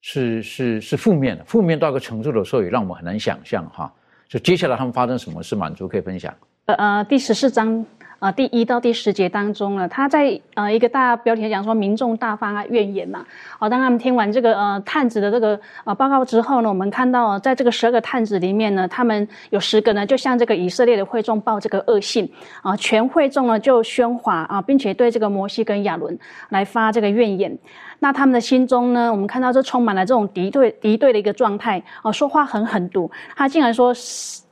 是是是负面的，负面到一个程度的时候，也让我们很难想象哈。就接下来他们发生什么事，满足可以分享。呃呃，第十四章。啊，第一到第十节当中呢，他在呃一个大标题讲说民众大发怨言嘛。好，当他们听完这个呃探子的这个呃报告之后呢，我们看到在这个十二个探子里面呢，他们有十个呢，就向这个以色列的会众报这个恶信啊，全会众呢就喧哗啊，并且对这个摩西跟亚伦来发这个怨言。那他们的心中呢，我们看到这充满了这种敌对敌对的一个状态啊，说话很狠毒，他竟然说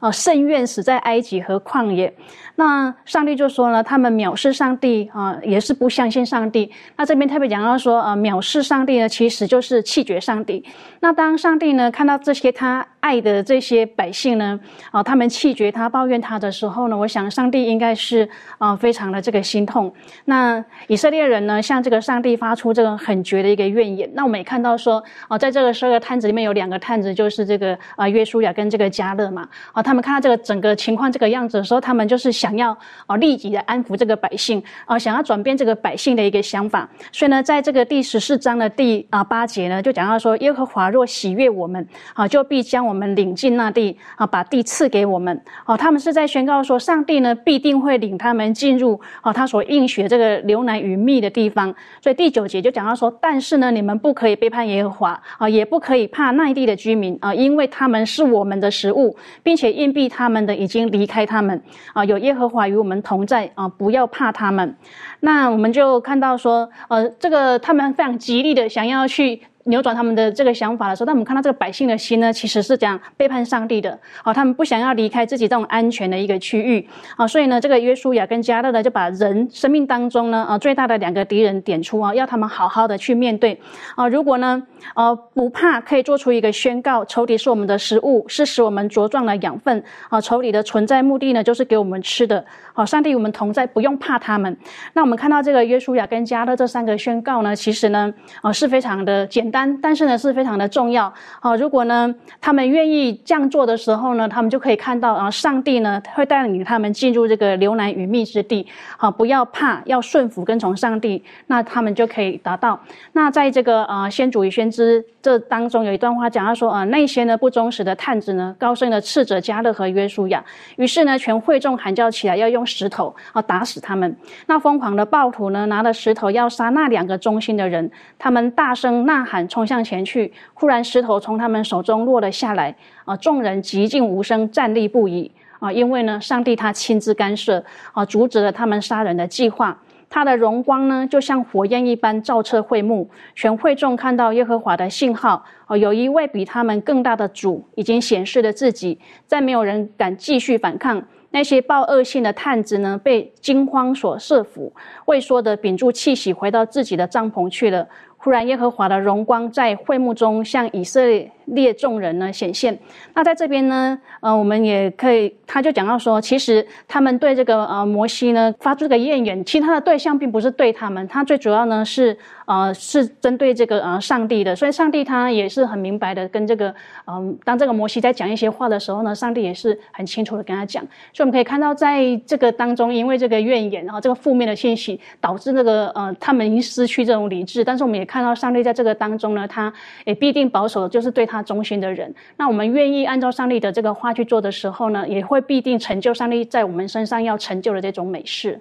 啊，甚愿死在埃及和旷野。那上帝就说呢，他们藐视上帝啊，也是不相信上帝。那这边特别讲到说，呃，藐视上帝呢，其实就是弃绝上帝。那当上帝呢看到这些他爱的这些百姓呢，啊，他们弃绝他、抱怨他的时候呢，我想上帝应该是啊，非常的这个心痛。那以色列人呢，向这个上帝发出这个很绝的一个怨言。那我们也看到说，啊，在这个十二个探子里面有两个探子，就是这个啊，约书亚跟这个加勒嘛。啊，他他们看到这个整个情况这个样子的时候，他们就是想要啊，立即的安抚这个百姓，啊，想要转变这个百姓的一个想法。所以呢，在这个第十四章的第啊八节呢，就讲到说，耶和华若喜悦我们，啊，就必将我们领进那地，啊，把地赐给我们。哦，他们是在宣告说，上帝呢必定会领他们进入啊他所应许这个流奶与蜜的地方。所以第九节就讲到说，但是呢，你们不可以背叛耶和华，啊，也不可以怕那地的居民，啊，因为他们是我们的食物，并且硬币他们的已经离开他们，啊，有耶和华与我们同在，啊，不要怕他们。那我们就看到说，呃，这个他们非常极力的想要去。扭转他们的这个想法的时候，但我们看到这个百姓的心呢，其实是讲背叛上帝的。好，他们不想要离开自己这种安全的一个区域。啊，所以呢，这个约书亚跟加勒呢，就把人生命当中呢，啊，最大的两个敌人点出啊，要他们好好的去面对。啊，如果呢，呃，不怕，可以做出一个宣告：仇敌是我们的食物，是使我们茁壮的养分。啊，仇敌的存在目的呢，就是给我们吃的。好，上帝与我们同在，不用怕他们。那我们看到这个约书亚跟加勒这三个宣告呢，其实呢，啊，是非常的简。单，但是呢是非常的重要。好，如果呢他们愿意这样做的时候呢，他们就可以看到啊，上帝呢会带领他们进入这个流奶与蜜之地。好，不要怕，要顺服跟从上帝，那他们就可以达到。那在这个呃先祖与先知这当中有一段话讲到说啊，那些呢不忠实的探子呢，高声的斥责加勒和约书亚，于是呢全会众喊叫起来，要用石头啊打死他们。那疯狂的暴徒呢拿了石头要杀那两个忠心的人，他们大声呐喊。冲向前去，忽然石头从他们手中落了下来，啊！众人寂静无声，站立不已，啊！因为呢，上帝他亲自干涉，啊，阻止了他们杀人的计划。他的荣光呢，就像火焰一般照彻会幕，全会众看到耶和华的信号，哦，有一位比他们更大的主已经显示了自己，再没有人敢继续反抗。那些报恶性的探子呢，被惊慌所慑服，畏缩的屏住气息，回到自己的帐篷去了。忽然，耶和华的荣光在会幕中向以色列众人呢显现。那在这边呢，呃，我们也可以，他就讲到说，其实他们对这个呃摩西呢发出这个怨言，其他的对象并不是对他们，他最主要呢是呃是针对这个呃上帝的。所以上帝他也是很明白的，跟这个嗯，当这个摩西在讲一些话的时候呢，上帝也是很清楚的跟他讲。所以我们可以看到，在这个当中，因为这个怨言，然后这个负面的信息，导致那个呃他们已经失去这种理智。但是我们也看到上帝在这个当中呢，他也必定保守的就是对他忠心的人。那我们愿意按照上帝的这个话去做的时候呢，也会必定成就上帝在我们身上要成就的这种美事。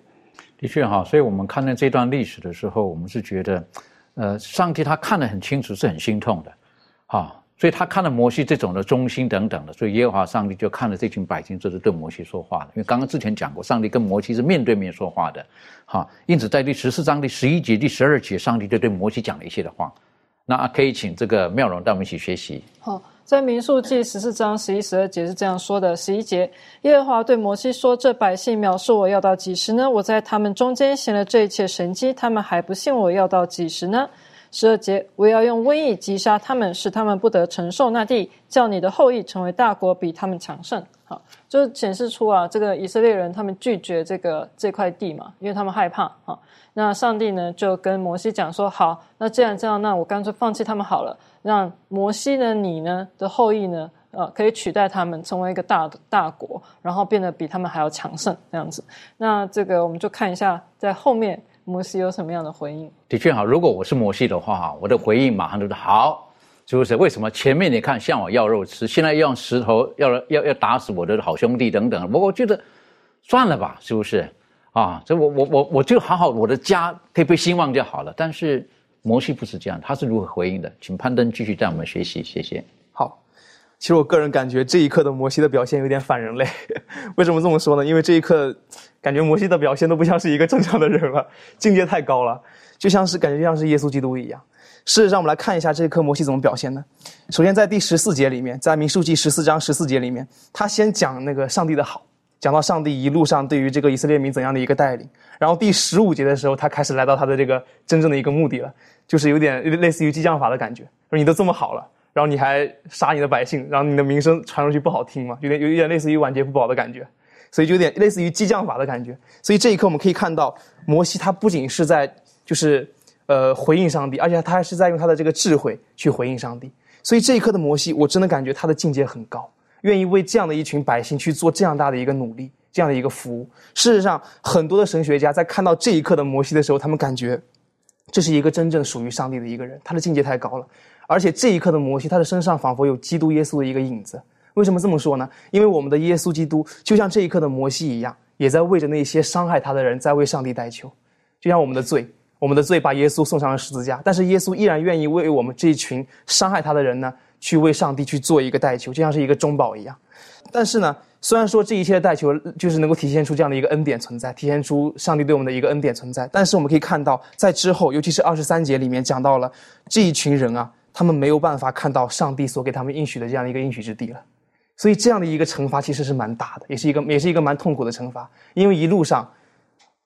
的确哈，所以我们看到这段历史的时候，我们是觉得，呃，上帝他看得很清楚，是很心痛的，哈。所以他看了摩西这种的忠心等等的，所以耶和华上帝就看了这群百姓，就是对摩西说话的。因为刚刚之前讲过，上帝跟摩西是面对面说话的，哈。因此在第十四章第十一节、第十二节，上帝就对摩西讲了一些的话。那可以请这个妙容带我们一起学习。好，在民数记十四章十一、十二节是这样说的：十一节，耶和华对摩西说：“这百姓藐视我要到几时呢？我在他们中间行了这一切神迹，他们还不信我要到几时呢？”十二节，我要用瘟疫击杀他们，使他们不得承受那地，叫你的后裔成为大国，比他们强盛。好，就显示出啊，这个以色列人他们拒绝这个这块地嘛，因为他们害怕啊。那上帝呢，就跟摩西讲说：好，那既然这样，那我干脆放弃他们好了，让摩西呢，你呢的后裔呢，呃，可以取代他们，成为一个大的大国，然后变得比他们还要强盛这样子。那这个我们就看一下在后面。摩西有什么样的回应？的确哈，如果我是摩西的话，哈，我的回应马上就是好，是不是？为什么前面你看向我要肉吃，现在要用石头要要要打死我的好兄弟等等？我我觉得算了吧，是不是？啊，这我我我我就好好我的家可以被兴旺就好了。但是摩西不是这样，他是如何回应的？请攀登继续带我们学习，谢谢。好，其实我个人感觉这一刻的摩西的表现有点反人类。为什么这么说呢？因为这一刻感觉摩西的表现都不像是一个正常的人了，境界太高了，就像是感觉就像是耶稣基督一样。事实上，我们来看一下这一刻摩西怎么表现呢？首先在第十四节里面，在民数记十四章十四节里面，他先讲那个上帝的好。讲到上帝一路上对于这个以色列民怎样的一个带领，然后第十五节的时候，他开始来到他的这个真正的一个目的了，就是有点类似于激将法的感觉。说你都这么好了，然后你还杀你的百姓，然后你的名声传出去不好听嘛，有点有一点类似于晚节不保的感觉，所以就有点类似于激将法的感觉。所以这一刻我们可以看到，摩西他不仅是在就是呃回应上帝，而且他还是在用他的这个智慧去回应上帝。所以这一刻的摩西，我真的感觉他的境界很高。愿意为这样的一群百姓去做这样大的一个努力，这样的一个服务。事实上，很多的神学家在看到这一刻的摩西的时候，他们感觉这是一个真正属于上帝的一个人，他的境界太高了。而且这一刻的摩西，他的身上仿佛有基督耶稣的一个影子。为什么这么说呢？因为我们的耶稣基督就像这一刻的摩西一样，也在为着那些伤害他的人在为上帝代求。就像我们的罪，我们的罪把耶稣送上了十字架，但是耶稣依然愿意为我们这一群伤害他的人呢。去为上帝去做一个代求，就像是一个中保一样。但是呢，虽然说这一切的代求就是能够体现出这样的一个恩典存在，体现出上帝对我们的一个恩典存在。但是我们可以看到，在之后，尤其是二十三节里面讲到了这一群人啊，他们没有办法看到上帝所给他们应许的这样的一个应许之地了。所以这样的一个惩罚其实是蛮大的，也是一个也是一个蛮痛苦的惩罚，因为一路上。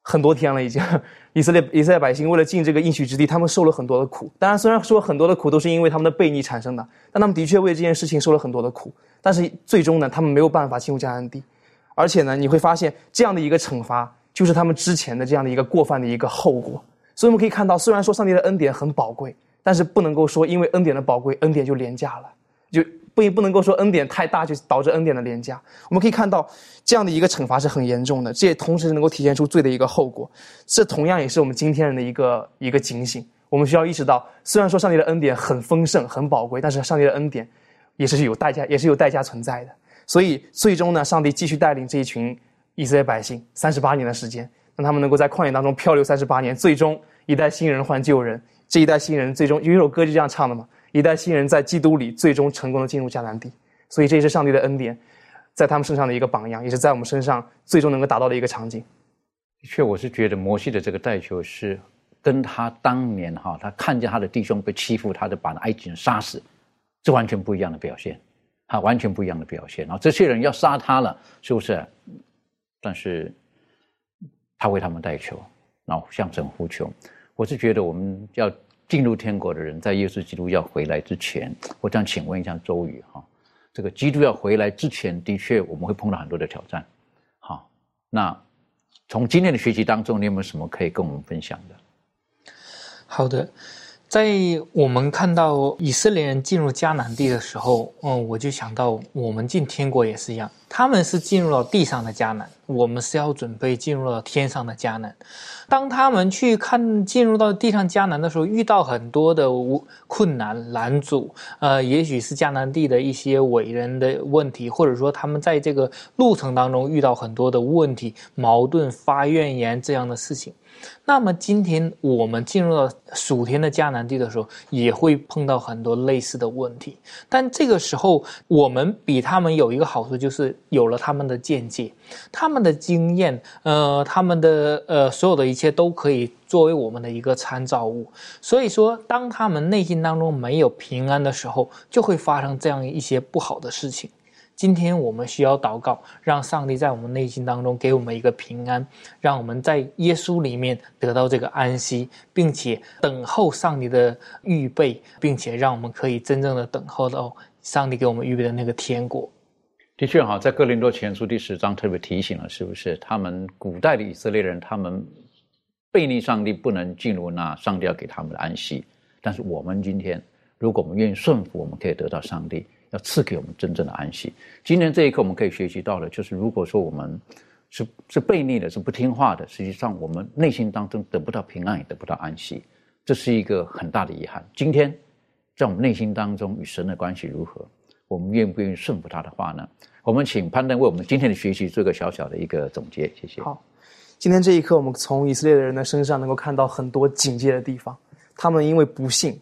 很多天了，已经，以色列以色列百姓为了进这个应许之地，他们受了很多的苦。当然，虽然说很多的苦都是因为他们的悖逆产生的，但他们的确为这件事情受了很多的苦。但是最终呢，他们没有办法进入迦南地，而且呢，你会发现这样的一个惩罚，就是他们之前的这样的一个过犯的一个后果。所以我们可以看到，虽然说上帝的恩典很宝贵，但是不能够说因为恩典的宝贵，恩典就廉价了，就。不也不能够说恩典太大就导致恩典的廉价。我们可以看到这样的一个惩罚是很严重的，这也同时能够体现出罪的一个后果。这同样也是我们今天人的一个一个警醒。我们需要意识到，虽然说上帝的恩典很丰盛、很宝贵，但是上帝的恩典也是有代价，也是有代价存在的。所以最终呢，上帝继续带领这一群以色列百姓三十八年的时间，让他们能够在旷野当中漂流三十八年，最终一代新人换旧人。这一代新人最终有一首歌就这样唱的嘛。一代新人在基督里最终成功的进入迦南地，所以这也是上帝的恩典，在他们身上的一个榜样，也是在我们身上最终能够达到的一个场景。的确，我是觉得摩西的这个代求是跟他当年哈，他看见他的弟兄被欺负，他就把埃及人杀死，这完全不一样的表现，啊，完全不一样的表现。然后这些人要杀他了，是不是？但是他为他们代求，然后向神呼求。我是觉得我们要。进入天国的人，在耶稣基督要回来之前，我想请问一下周瑜哈，这个基督要回来之前，的确我们会碰到很多的挑战，好，那从今天的学习当中，你有没有什么可以跟我们分享的？好的。在我们看到以色列人进入迦南地的时候，嗯，我就想到我们进天国也是一样，他们是进入了地上的迦南，我们是要准备进入了天上的迦南。当他们去看进入到地上迦南的时候，遇到很多的困难拦阻，呃，也许是迦南地的一些伟人的问题，或者说他们在这个路程当中遇到很多的问题、矛盾、发怨言这样的事情。那么今天我们进入到属天的迦南地的时候，也会碰到很多类似的问题。但这个时候，我们比他们有一个好处，就是有了他们的见解、他们的经验，呃，他们的呃所有的一切都可以作为我们的一个参照物。所以说，当他们内心当中没有平安的时候，就会发生这样一些不好的事情。今天我们需要祷告，让上帝在我们内心当中给我们一个平安，让我们在耶稣里面得到这个安息，并且等候上帝的预备，并且让我们可以真正的等候到上帝给我们预备的那个天国。的确，哈，在哥林多前书第十章特别提醒了，是不是？他们古代的以色列人，他们背逆上帝，不能进入那上帝要给他们的安息。但是我们今天，如果我们愿意顺服，我们可以得到上帝。要赐给我们真正的安息。今天这一刻，我们可以学习到的，就是如果说我们是是悖逆的，是不听话的，实际上我们内心当中得不到平安，也得不到安息，这是一个很大的遗憾。今天在我们内心当中与神的关系如何？我们愿不愿意顺服他的话呢？我们请攀登为我们今天的学习做一个小小的一个总结，谢谢。好，今天这一刻，我们从以色列的人的身上能够看到很多警戒的地方。他们因为不信，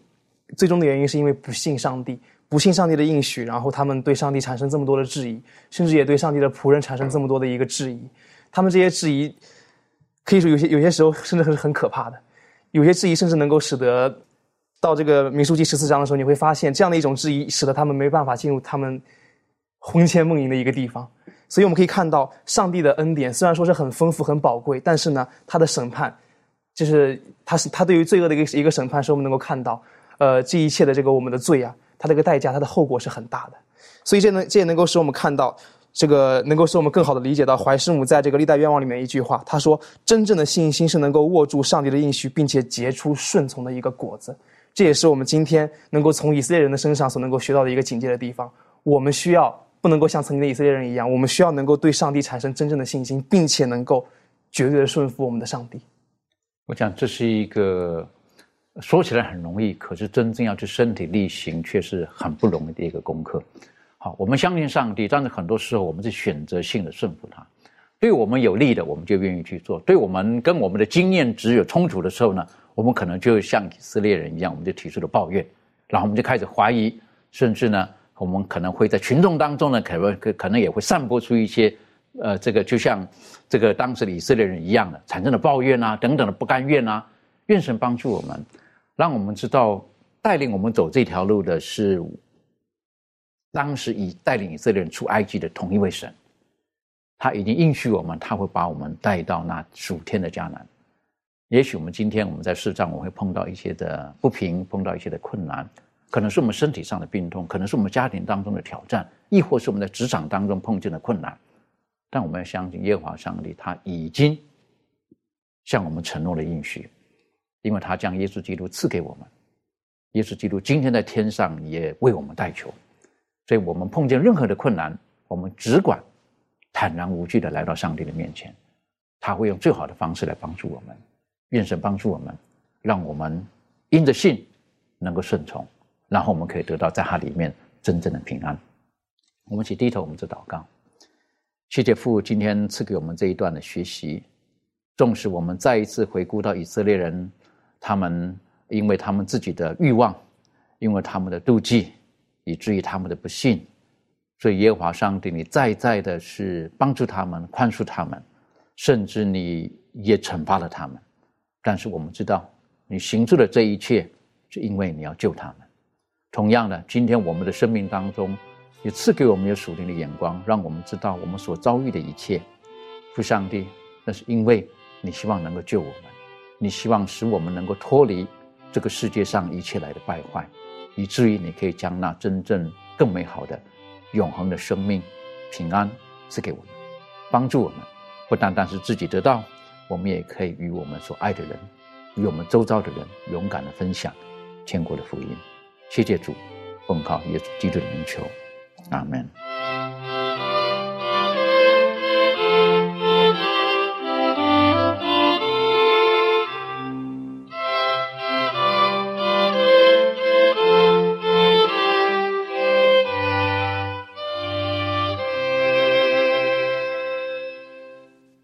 最终的原因是因为不信上帝，不信上帝的应许，然后他们对上帝产生这么多的质疑，甚至也对上帝的仆人产生这么多的一个质疑。他们这些质疑，可以说有些有些时候甚至是很可怕的，有些质疑甚至能够使得到这个民书记十四章的时候，你会发现这样的一种质疑，使得他们没办法进入他们。魂牵梦萦的一个地方，所以我们可以看到，上帝的恩典虽然说是很丰富、很宝贵，但是呢，他的审判，就是他是他对于罪恶的一个一个审判，是我们能够看到，呃，这一切的这个我们的罪啊，它这个代价，它的后果是很大的。所以这能这也能够使我们看到，这个能够使我们更好的理解到怀师母在这个历代愿望里面一句话，他说：“真正的信心是能够握住上帝的应许，并且结出顺从的一个果子。”这也是我们今天能够从以色列人的身上所能够学到的一个警戒的地方。我们需要。不能够像曾经的以色列人一样，我们需要能够对上帝产生真正的信心，并且能够绝对的顺服我们的上帝。我讲这是一个说起来很容易，可是真正要去身体力行却是很不容易的一个功课。好，我们相信上帝，但是很多时候我们是选择性的顺服他。对我们有利的，我们就愿意去做；对我们跟我们的经验值有冲突的时候呢，我们可能就像以色列人一样，我们就提出了抱怨，然后我们就开始怀疑，甚至呢。我们可能会在群众当中呢，可能可可能也会散播出一些，呃，这个就像这个当时的以色列人一样的，产生了抱怨啊等等的不甘愿啊。愿神帮助我们，让我们知道带领我们走这条路的是当时以带领以色列人出埃及的同一位神，他已经应许我们，他会把我们带到那属天的迦南。也许我们今天我们在世上，我会碰到一些的不平，碰到一些的困难。可能是我们身体上的病痛，可能是我们家庭当中的挑战，亦或是我们在职场当中碰见的困难。但我们要相信耶和华上帝，他已经向我们承诺了应许，因为他将耶稣基督赐给我们。耶稣基督今天在天上也为我们代求，所以我们碰见任何的困难，我们只管坦然无惧的来到上帝的面前，他会用最好的方式来帮助我们。愿神帮助我们，让我们因着信能够顺从。然后我们可以得到在他里面真正的平安。我们一起低头，我们做祷告。谢谢父今天赐给我们这一段的学习。纵使我们再一次回顾到以色列人，他们因为他们自己的欲望，因为他们的妒忌，以至于他们的不幸，所以耶和华上帝，你再再的是帮助他们、宽恕他们，甚至你也惩罚了他们。但是我们知道，你行出的这一切，是因为你要救他们。同样的，今天我们的生命当中，也赐给我们有属灵的眼光，让我们知道我们所遭遇的一切，父上帝，那是因为你希望能够救我们，你希望使我们能够脱离这个世界上一切来的败坏，以至于你可以将那真正更美好的、永恒的生命、平安赐给我们，帮助我们，不单单是自己得到，我们也可以与我们所爱的人，与我们周遭的人勇敢的分享天国的福音。谢谢主，奉靠耶稣基督的名求，阿门。